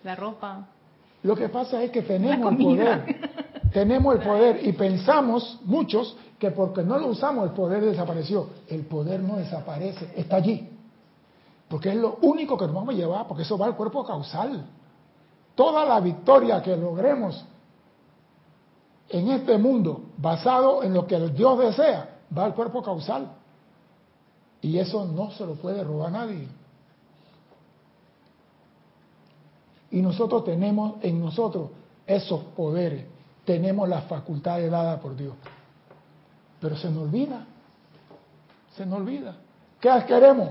la ropa. Lo que pasa es que tenemos el poder. [laughs] Tenemos el poder y pensamos muchos que porque no lo usamos el poder desapareció. El poder no desaparece, está allí. Porque es lo único que nos vamos a llevar, porque eso va al cuerpo causal. Toda la victoria que logremos en este mundo, basado en lo que Dios desea, va al cuerpo causal. Y eso no se lo puede robar nadie. Y nosotros tenemos en nosotros esos poderes, tenemos las facultades dadas por Dios. Pero se nos olvida, se nos olvida. ¿Qué queremos?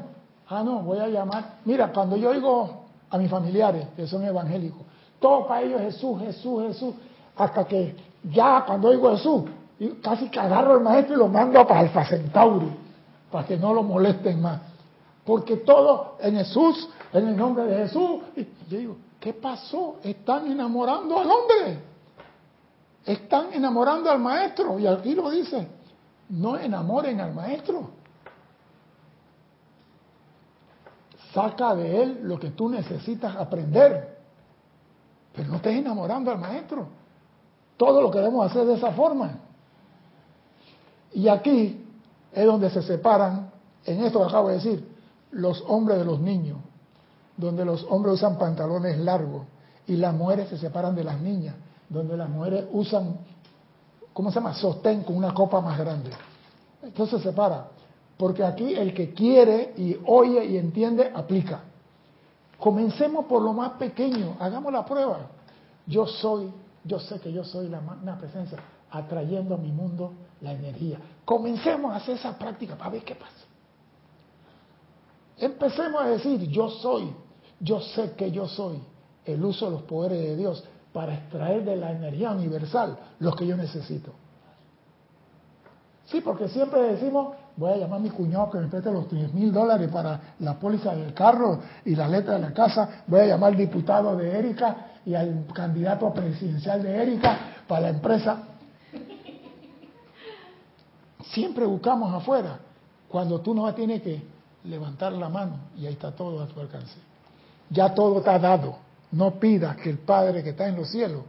Ah, no, voy a llamar. Mira, cuando yo oigo a mis familiares que son evangélicos, todo para ellos es Jesús, Jesús, Jesús, hasta que ya cuando oigo Jesús, casi que agarro al maestro y lo mando para Alfa Centauri, para que no lo molesten más. Porque todo en Jesús, en el nombre de Jesús. Y yo digo, ¿qué pasó? Están enamorando al hombre. Están enamorando al maestro. Y aquí lo dice, no enamoren al maestro. Saca de él lo que tú necesitas aprender. Pero no estés enamorando al maestro. Todo lo queremos hacer de esa forma. Y aquí es donde se separan, en esto que acabo de decir, los hombres de los niños, donde los hombres usan pantalones largos y las mujeres se separan de las niñas, donde las mujeres usan, ¿cómo se llama? Sostén con una copa más grande. Entonces se separa, porque aquí el que quiere y oye y entiende, aplica. Comencemos por lo más pequeño, hagamos la prueba. Yo soy, yo sé que yo soy la magna presencia, atrayendo a mi mundo la energía. Comencemos a hacer esa práctica para ver qué pasa. Empecemos a decir, yo soy, yo sé que yo soy, el uso de los poderes de Dios para extraer de la energía universal lo que yo necesito. Sí, porque siempre decimos, voy a llamar a mi cuñado que me preste los 3 mil dólares para la póliza del carro y la letra de la casa, voy a llamar al diputado de Erika y al candidato presidencial de Erika para la empresa. Siempre buscamos afuera, cuando tú no tienes que levantar la mano y ahí está todo a tu alcance. Ya todo está dado. No pidas que el Padre que está en los cielos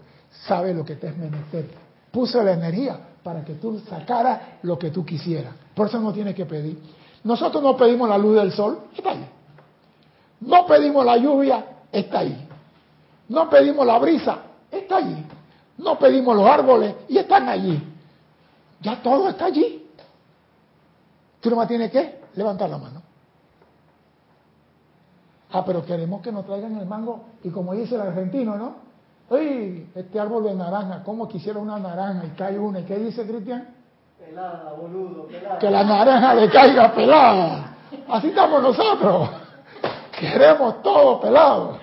sabe lo que te es menester. Puso la energía para que tú sacaras lo que tú quisieras. Por eso no tienes que pedir. Nosotros no pedimos la luz del sol, está ahí. No pedimos la lluvia, está ahí. No pedimos la brisa, está allí. No pedimos los árboles y están allí. Ya todo está allí. Tú nomás tienes que levantar la mano. Ah, pero queremos que nos traigan el mango. Y como dice el argentino, ¿no? ¡Ay! Este árbol de naranja, ¿cómo quisiera una naranja? Y cae una. ¿Y qué dice Cristian? Pelada, boludo, pelada. Que la naranja le caiga pelada. Así estamos nosotros. Queremos todo pelado.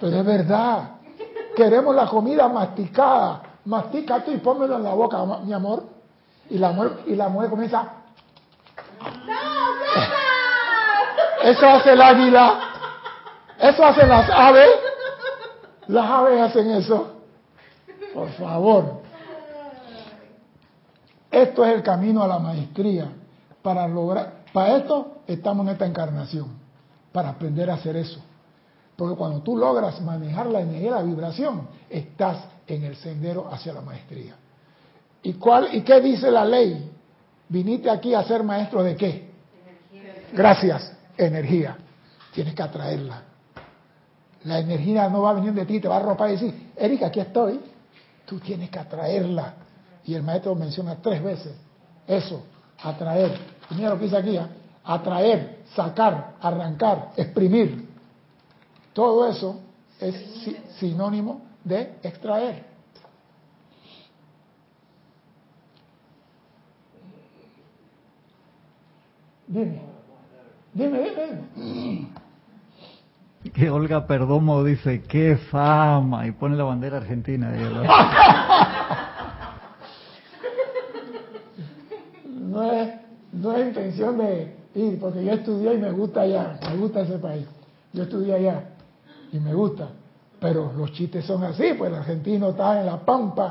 Pero es verdad. Queremos la comida masticada. Mastica tú y pónmelo en la boca, mi amor. Y la mujer, y la mujer comienza. Eso hace el águila. Eso hacen las aves. Las aves hacen eso. Por favor. Esto es el camino a la maestría para lograr, para esto estamos en esta encarnación, para aprender a hacer eso. Porque cuando tú logras manejar la energía la vibración, estás en el sendero hacia la maestría. ¿Y, cuál, ¿Y qué dice la ley? Viniste aquí a ser maestro de qué? Gracias, energía. Tienes que atraerla. La energía no va a venir de ti, te va a arropar y decir, Erika, aquí estoy. Tú tienes que atraerla. Y el maestro menciona tres veces eso, atraer. Y mira lo que dice aquí, ¿eh? atraer, sacar, arrancar, exprimir. Todo eso es sinónimo de extraer. Dime, dime, dime. Que Olga Perdomo dice, qué fama, y pone la bandera argentina. [laughs] no, es, no es intención de ir, porque yo estudié y me gusta allá, me gusta ese país. Yo estudié allá y me gusta. Pero los chistes son así, pues el argentino está en la pampa,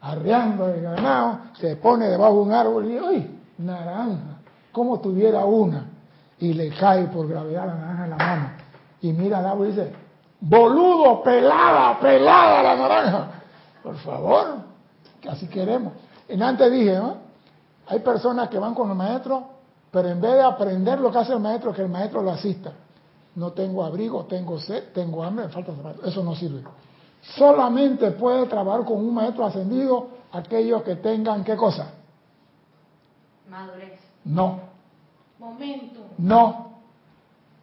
arreando el ganado, se pone debajo de un árbol y ¡uy! Naranja, como tuviera una. Y le cae por gravedad la naranja en la mano. Y mira al árbol y dice, boludo, pelada, pelada la naranja. Por favor, que así queremos. En antes dije, ¿no? Hay personas que van con el maestro, pero en vez de aprender lo que hace el maestro, que el maestro lo asista no tengo abrigo, tengo sed, tengo hambre, me falta zapatos. Eso no sirve. Solamente puede trabajar con un maestro ascendido aquellos que tengan qué cosa? Madurez. No. Momento. No.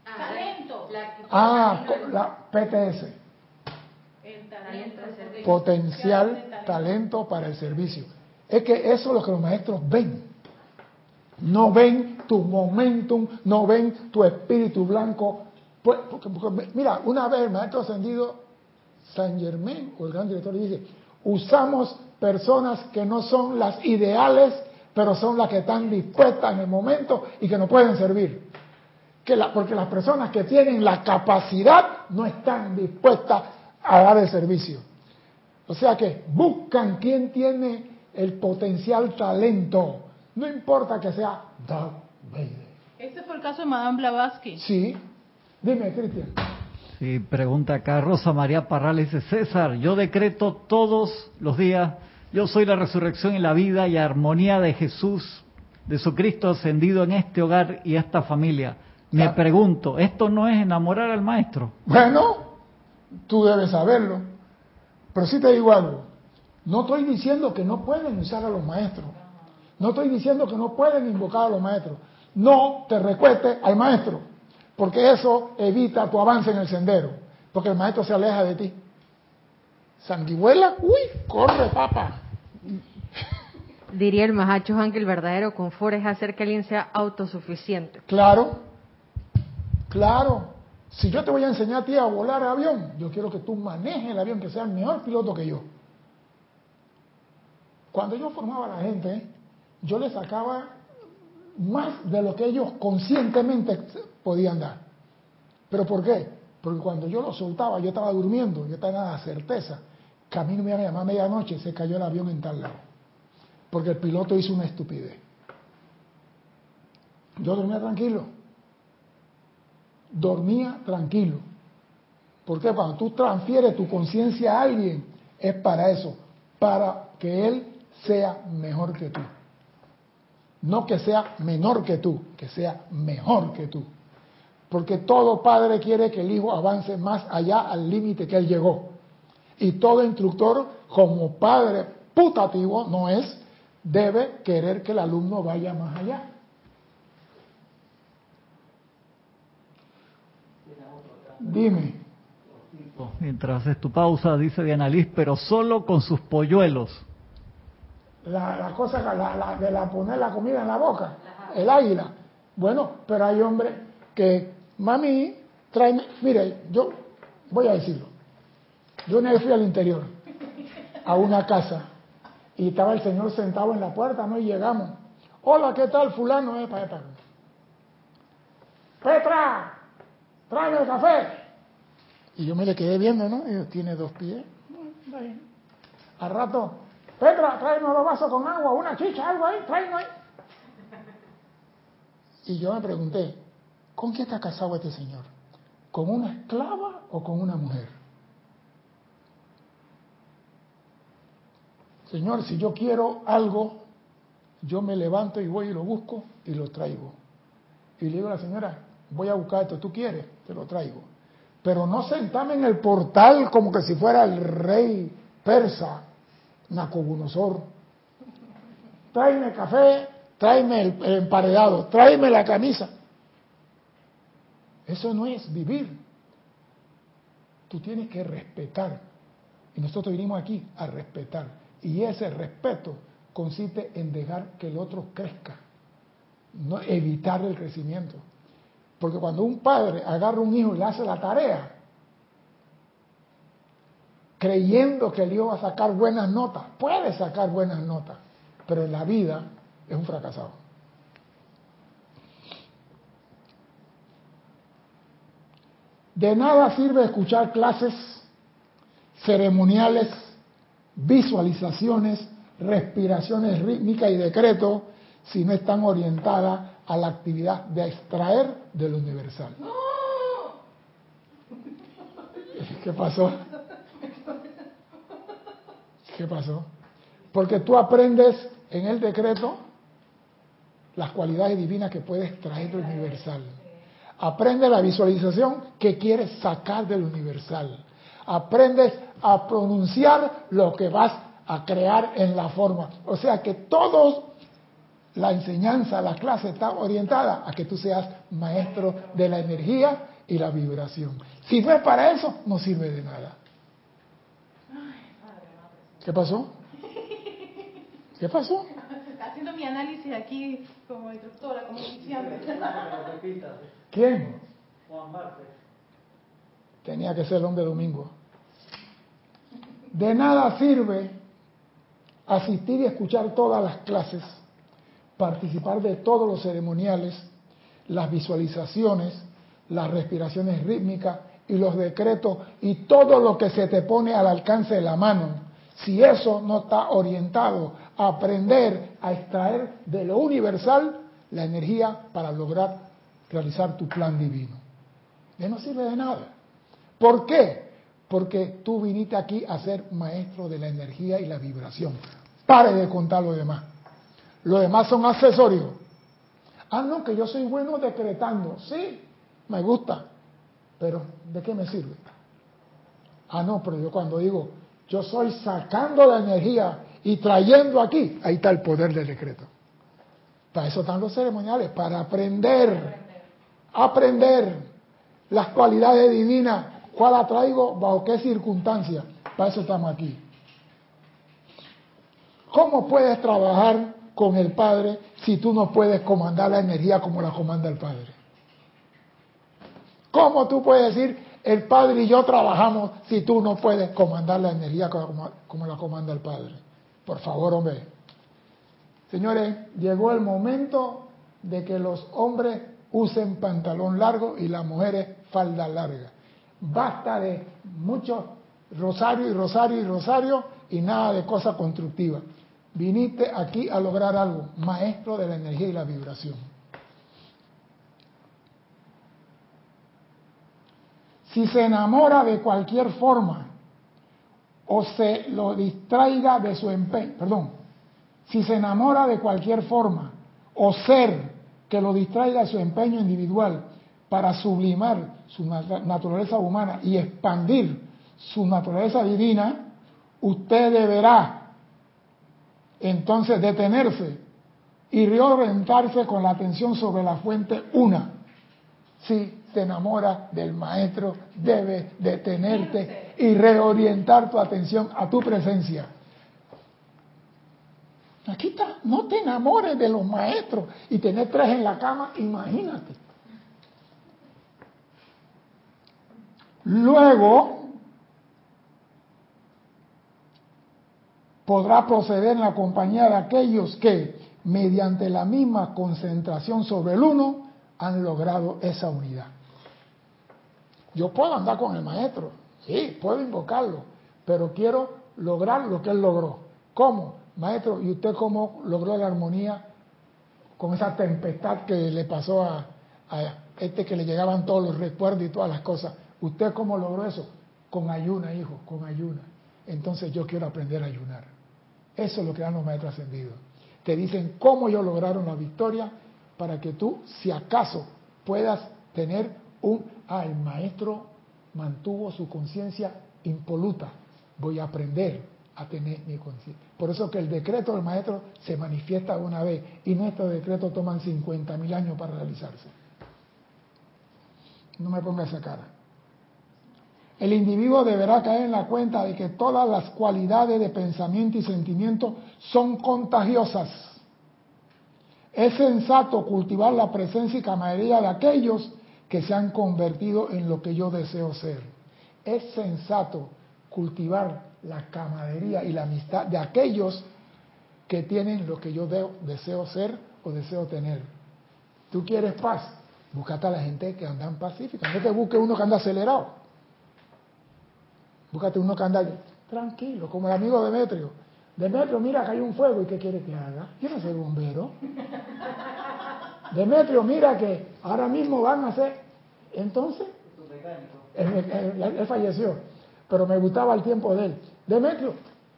Ah, Talento. Ah, la PTS. El talento. Potencial talento para el servicio. Es que eso es lo que los maestros ven. No ven tu momentum, no ven tu espíritu blanco pues, mira, una vez el maestro ascendido San Germain, o el gran director, dice, usamos personas que no son las ideales, pero son las que están dispuestas en el momento y que nos pueden servir. Que la, porque las personas que tienen la capacidad no están dispuestas a dar el servicio. O sea que buscan quién tiene el potencial talento. No importa que sea Darth Vader. Ese fue el caso de Madame Blavatsky. Sí, Dime, Cristian. Sí, pregunta acá Rosa María Parral, dice César, yo decreto todos los días, yo soy la resurrección y la vida y armonía de Jesús, de su Cristo ascendido en este hogar y esta familia. Me pregunto, ¿esto no es enamorar al maestro? Bueno, tú debes saberlo. Pero sí te digo algo, no estoy diciendo que no pueden usar a los maestros. No estoy diciendo que no pueden invocar a los maestros. No te recueste al maestro. Porque eso evita tu avance en el sendero. Porque el maestro se aleja de ti. Sanguijuela, uy, corre, papa. Diría el Mahacho Han que el verdadero confort es hacer que alguien sea autosuficiente. Claro, claro. Si yo te voy a enseñar a ti a volar avión, yo quiero que tú manejes el avión, que sea el mejor piloto que yo. Cuando yo formaba a la gente, yo le sacaba más de lo que ellos conscientemente podían dar. ¿Pero por qué? Porque cuando yo lo soltaba, yo estaba durmiendo, yo tenía la certeza. Camino me iba a llamar a medianoche, se cayó el avión en tal lado. Porque el piloto hizo una estupidez. Yo dormía tranquilo. Dormía tranquilo. Porque cuando tú transfieres tu conciencia a alguien, es para eso, para que él sea mejor que tú. No que sea menor que tú, que sea mejor que tú. Porque todo padre quiere que el hijo avance más allá al límite que él llegó. Y todo instructor, como padre putativo, no es, debe querer que el alumno vaya más allá. Dime. Mientras haces tu pausa, dice Diana Liz, pero solo con sus polluelos. La, cosa de la poner la comida en la boca, el águila. Bueno, pero hay hombres que mami, tráeme, mire, yo voy a decirlo, yo una vez fui al interior, a una casa, y estaba el señor sentado en la puerta, ¿no? Y llegamos, hola, ¿qué tal, fulano? Eh, para, Petra, tráeme el café. Y yo me le quedé viendo, ¿no? Y tiene dos pies. Al rato, Petra, tráeme dos vasos con agua, una chicha, algo ahí, tráeme ahí. Y yo me pregunté, ¿con quién está casado este señor? ¿Con una esclava o con una mujer? Señor, si yo quiero algo, yo me levanto y voy y lo busco y lo traigo. Y le digo a la señora, voy a buscar esto, tú quieres, te lo traigo. Pero no sentarme en el portal como que si fuera el rey persa, Nacobunosor. Tráeme café, tráeme el, emparedado, tráeme la camisa. Eso no es vivir. Tú tienes que respetar. Y nosotros vinimos aquí a respetar. Y ese respeto consiste en dejar que el otro crezca, no evitar el crecimiento. Porque cuando un padre agarra un hijo y le hace la tarea, creyendo que el hijo va a sacar buenas notas, puede sacar buenas notas, pero en la vida es un fracasado. De nada sirve escuchar clases ceremoniales, visualizaciones, respiraciones rítmicas y decretos si no están orientadas a la actividad de extraer del universal. ¿Qué pasó? ¿Qué pasó? Porque tú aprendes en el decreto las cualidades divinas que puedes extraer del universal. Aprende la visualización que quieres sacar del universal. Aprendes a pronunciar lo que vas a crear en la forma. O sea que todos la enseñanza, la clase está orientada a que tú seas maestro de la energía y la vibración. Si no es para eso, no sirve de nada. ¿Qué pasó? ¿Qué pasó? Haciendo mi análisis aquí como instructora, como oficiante. ¿Quién? Juan Márquez. Tenía que ser el hombre domingo. De nada sirve asistir y escuchar todas las clases, participar de todos los ceremoniales, las visualizaciones, las respiraciones rítmicas y los decretos y todo lo que se te pone al alcance de la mano. Si eso no está orientado a aprender a extraer de lo universal la energía para lograr realizar tu plan divino. Ya no sirve de nada. ¿Por qué? Porque tú viniste aquí a ser maestro de la energía y la vibración. Pare de contar lo demás. Lo demás son accesorios. Ah, no, que yo soy bueno decretando. Sí, me gusta. Pero, ¿de qué me sirve? Ah, no, pero yo cuando digo, yo soy sacando la energía y trayendo aquí, ahí está el poder del decreto. Para eso están los ceremoniales, para aprender, aprender las cualidades divinas, cuál la traigo, bajo qué circunstancias. Para eso estamos aquí. ¿Cómo puedes trabajar con el Padre si tú no puedes comandar la energía como la comanda el Padre? ¿Cómo tú puedes decir, el Padre y yo trabajamos si tú no puedes comandar la energía como, como la comanda el Padre? Por favor, hombre. Señores, llegó el momento de que los hombres usen pantalón largo y las mujeres falda larga. Basta de mucho rosario y rosario y rosario y nada de cosas constructivas. Viniste aquí a lograr algo, maestro de la energía y la vibración. Si se enamora de cualquier forma o se lo distraiga de su empeño, perdón, si se enamora de cualquier forma o ser que lo distraiga de su empeño individual para sublimar su naturaleza humana y expandir su naturaleza divina, usted deberá entonces detenerse y reorientarse con la atención sobre la fuente una. Si te enamora del maestro, debes detenerte y reorientar tu atención a tu presencia. Aquí está, no te enamores de los maestros y tener tres en la cama, imagínate. Luego podrá proceder en la compañía de aquellos que, mediante la misma concentración sobre el uno, han logrado esa unidad. Yo puedo andar con el maestro, sí, puedo invocarlo, pero quiero lograr lo que él logró. ¿Cómo? Maestro, ¿y usted cómo logró la armonía con esa tempestad que le pasó a, a este que le llegaban todos los recuerdos y todas las cosas. ¿Usted cómo logró eso? Con ayuna, hijo, con ayuna. Entonces yo quiero aprender a ayunar. Eso es lo que dan los maestros ascendidos. Te dicen cómo ellos lograron la victoria para que tú, si acaso, puedas tener un... Ah, el maestro mantuvo su conciencia impoluta. Voy a aprender a tener mi conciencia. Por eso que el decreto del maestro se manifiesta una vez y nuestros decretos toman 50 mil años para realizarse. No me ponga esa cara. El individuo deberá caer en la cuenta de que todas las cualidades de pensamiento y sentimiento son contagiosas. Es sensato cultivar la presencia y camaradería de aquellos que se han convertido en lo que yo deseo ser. Es sensato cultivar la camaradería y la amistad de aquellos que tienen lo que yo deseo ser o deseo tener. ¿Tú quieres paz? Búscate a la gente que anda en pacífica. No te busque uno que anda acelerado. Búscate uno que anda tranquilo, como el amigo Demetrio. Demetrio, mira que hay un fuego y ¿qué quiere que haga? Yo no soy bombero. Demetrio, mira que ahora mismo van a hacer. Entonces, él, falleció, pero me gustaba el tiempo de él. Demetrio,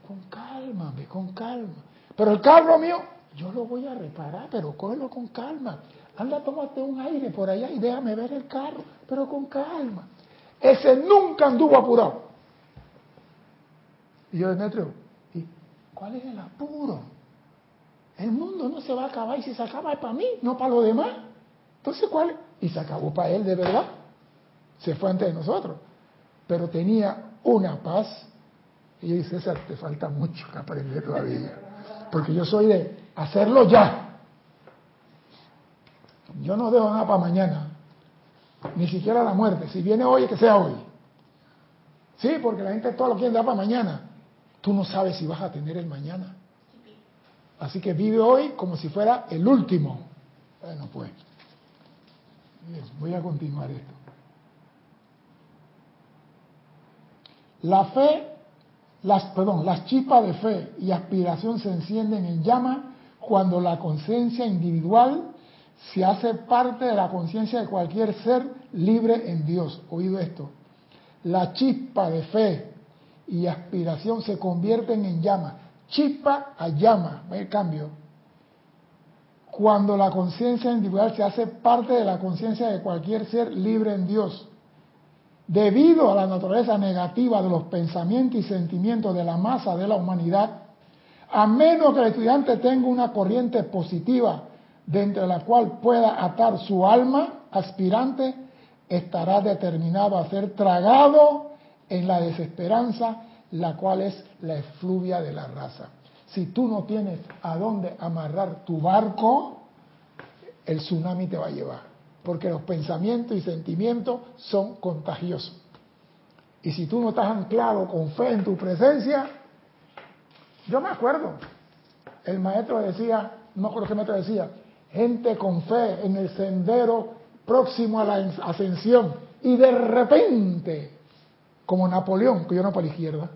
con calma, con calma. Pero el carro mío, yo lo voy a reparar, pero cógelo con calma. Anda, tómate un aire por allá y déjame ver el carro, pero con calma. Ese nunca anduvo apurado. Y yo, Demetrio, ¿y cuál es el apuro? El mundo no se va a acabar y si se acaba es para mí, no para los demás. Entonces, ¿cuál? Y se acabó para él de verdad. Se fue antes de nosotros. Pero tenía una paz. Y yo dije, César, te falta mucho que aprender todavía. Porque yo soy de hacerlo ya. Yo no dejo nada para mañana. Ni siquiera la muerte. Si viene hoy, que sea hoy. Sí, porque la gente todo lo quiere dar para mañana. Tú no sabes si vas a tener el mañana. Así que vive hoy como si fuera el último. Bueno, pues. voy a continuar esto. La fe, las, perdón, las chispas de fe y aspiración se encienden en llama cuando la conciencia individual se hace parte de la conciencia de cualquier ser libre en Dios. Oído esto. La chispa de fe y aspiración se convierten en llama. Chispa a llama, el cambio. Cuando la conciencia individual se hace parte de la conciencia de cualquier ser libre en Dios. Debido a la naturaleza negativa de los pensamientos y sentimientos de la masa de la humanidad, a menos que el estudiante tenga una corriente positiva dentro de la cual pueda atar su alma aspirante, estará determinado a ser tragado en la desesperanza, la cual es la efluvia de la raza. Si tú no tienes a dónde amarrar tu barco, el tsunami te va a llevar, porque los pensamientos y sentimientos son contagiosos. Y si tú no estás anclado con fe en tu presencia, yo me acuerdo, el maestro decía, no me acuerdo qué maestro decía, gente con fe en el sendero próximo a la ascensión, y de repente como Napoleón, que yo no para la izquierda.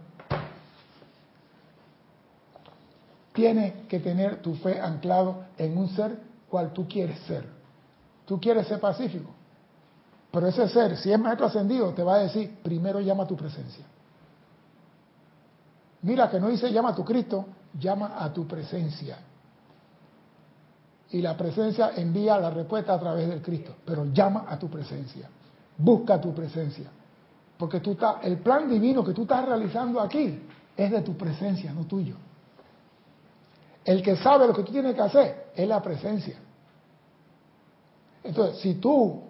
Tienes que tener tu fe anclado en un ser cual tú quieres ser. Tú quieres ser pacífico. Pero ese ser, si es maestro ascendido, te va a decir, primero llama a tu presencia. Mira que no dice llama a tu Cristo, llama a tu presencia. Y la presencia envía la respuesta a través del Cristo, pero llama a tu presencia. Busca tu presencia. Porque tú el plan divino que tú estás realizando aquí es de tu presencia, no tuyo. El que sabe lo que tú tienes que hacer es la presencia. Entonces, si tú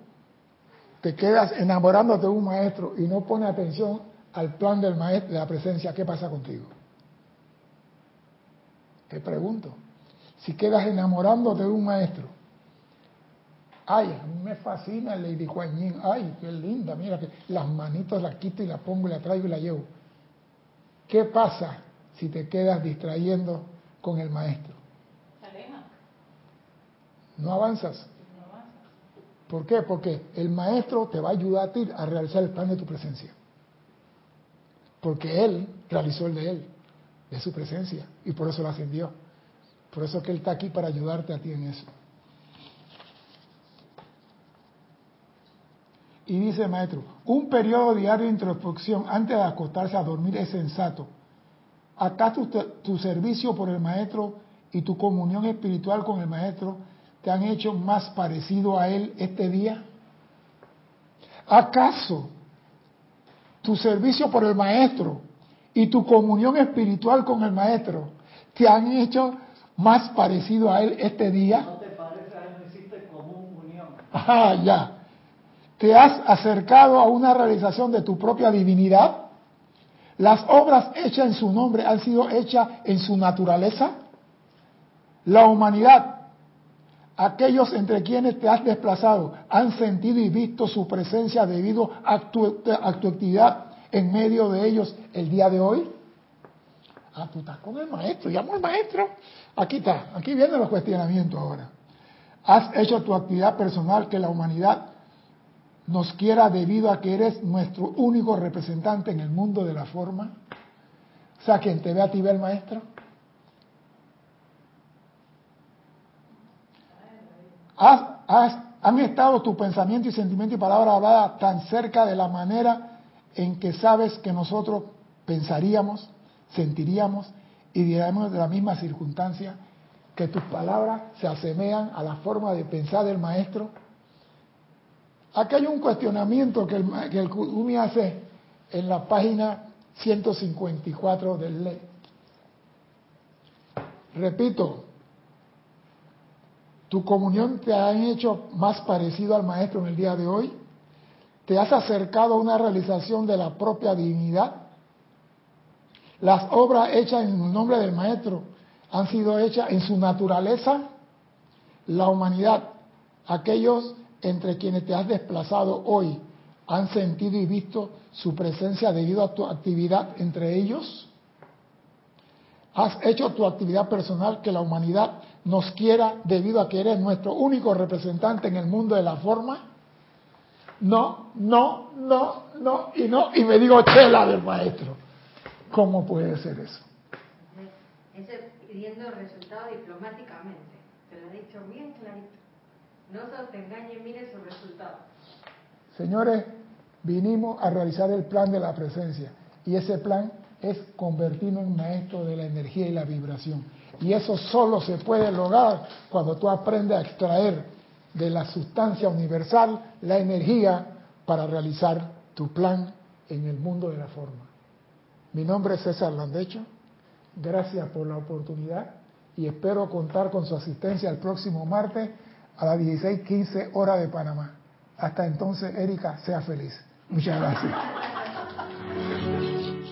te quedas enamorándote de un maestro y no pones atención al plan del maestro, de la presencia, ¿qué pasa contigo? Te pregunto. Si quedas enamorándote de un maestro Ay, a mí me fascina Lady Kuan Yin. Ay, qué linda, mira que las manitos las quito y las pongo y la traigo y la llevo. ¿Qué pasa si te quedas distrayendo con el maestro? No avanzas. ¿Por qué? Porque el maestro te va a ayudar a ti a realizar el plan de tu presencia. Porque él realizó el de él, de su presencia, y por eso lo ascendió. Por eso que él está aquí para ayudarte a ti en eso. Y dice maestro, un periodo diario de introspección antes de acostarse a dormir es sensato. ¿Acaso tu, tu servicio por el maestro y tu comunión espiritual con el maestro te han hecho más parecido a él este día? ¿Acaso tu servicio por el maestro y tu comunión espiritual con el maestro te han hecho más parecido a él este día? ¿No te parece a él no existe común unión? Ah, ya. ¿Te has acercado a una realización de tu propia divinidad? ¿Las obras hechas en su nombre han sido hechas en su naturaleza? La humanidad, aquellos entre quienes te has desplazado, han sentido y visto su presencia debido a tu, actividad en medio de ellos el día de hoy. Ah, tú estás con el maestro, llamo al maestro. Aquí está, aquí vienen los cuestionamientos ahora. Has hecho tu actividad personal que la humanidad nos quiera debido a que eres nuestro único representante en el mundo de la forma. O sea, quien te ve a ti ve el maestro. Has, has, han estado tu pensamiento y sentimiento y palabra hablada tan cerca de la manera en que sabes que nosotros pensaríamos, sentiríamos y diríamos de la misma circunstancia, que tus palabras se asemejan a la forma de pensar del maestro. Aquí hay un cuestionamiento que el, que el Kumi hace en la página 154 del ley. Repito, tu comunión te ha hecho más parecido al maestro en el día de hoy. ¿Te has acercado a una realización de la propia divinidad? Las obras hechas en el nombre del Maestro han sido hechas en su naturaleza. La humanidad, aquellos entre quienes te has desplazado hoy, han sentido y visto su presencia debido a tu actividad entre ellos. Has hecho tu actividad personal que la humanidad nos quiera debido a que eres nuestro único representante en el mundo de la forma no, no, no, no y no, y me digo chela del maestro. ¿Cómo puede ser eso? Ese pidiendo resultado diplomáticamente. Te lo he dicho bien clarito. No se te engañe, mire su resultado. Señores, vinimos a realizar el plan de la presencia. Y ese plan es convertirnos en maestro de la energía y la vibración. Y eso solo se puede lograr cuando tú aprendes a extraer de la sustancia universal la energía para realizar tu plan en el mundo de la forma. Mi nombre es César Landecho, gracias por la oportunidad y espero contar con su asistencia el próximo martes a las 16:15 hora de Panamá. Hasta entonces, Erika, sea feliz. Muchas gracias.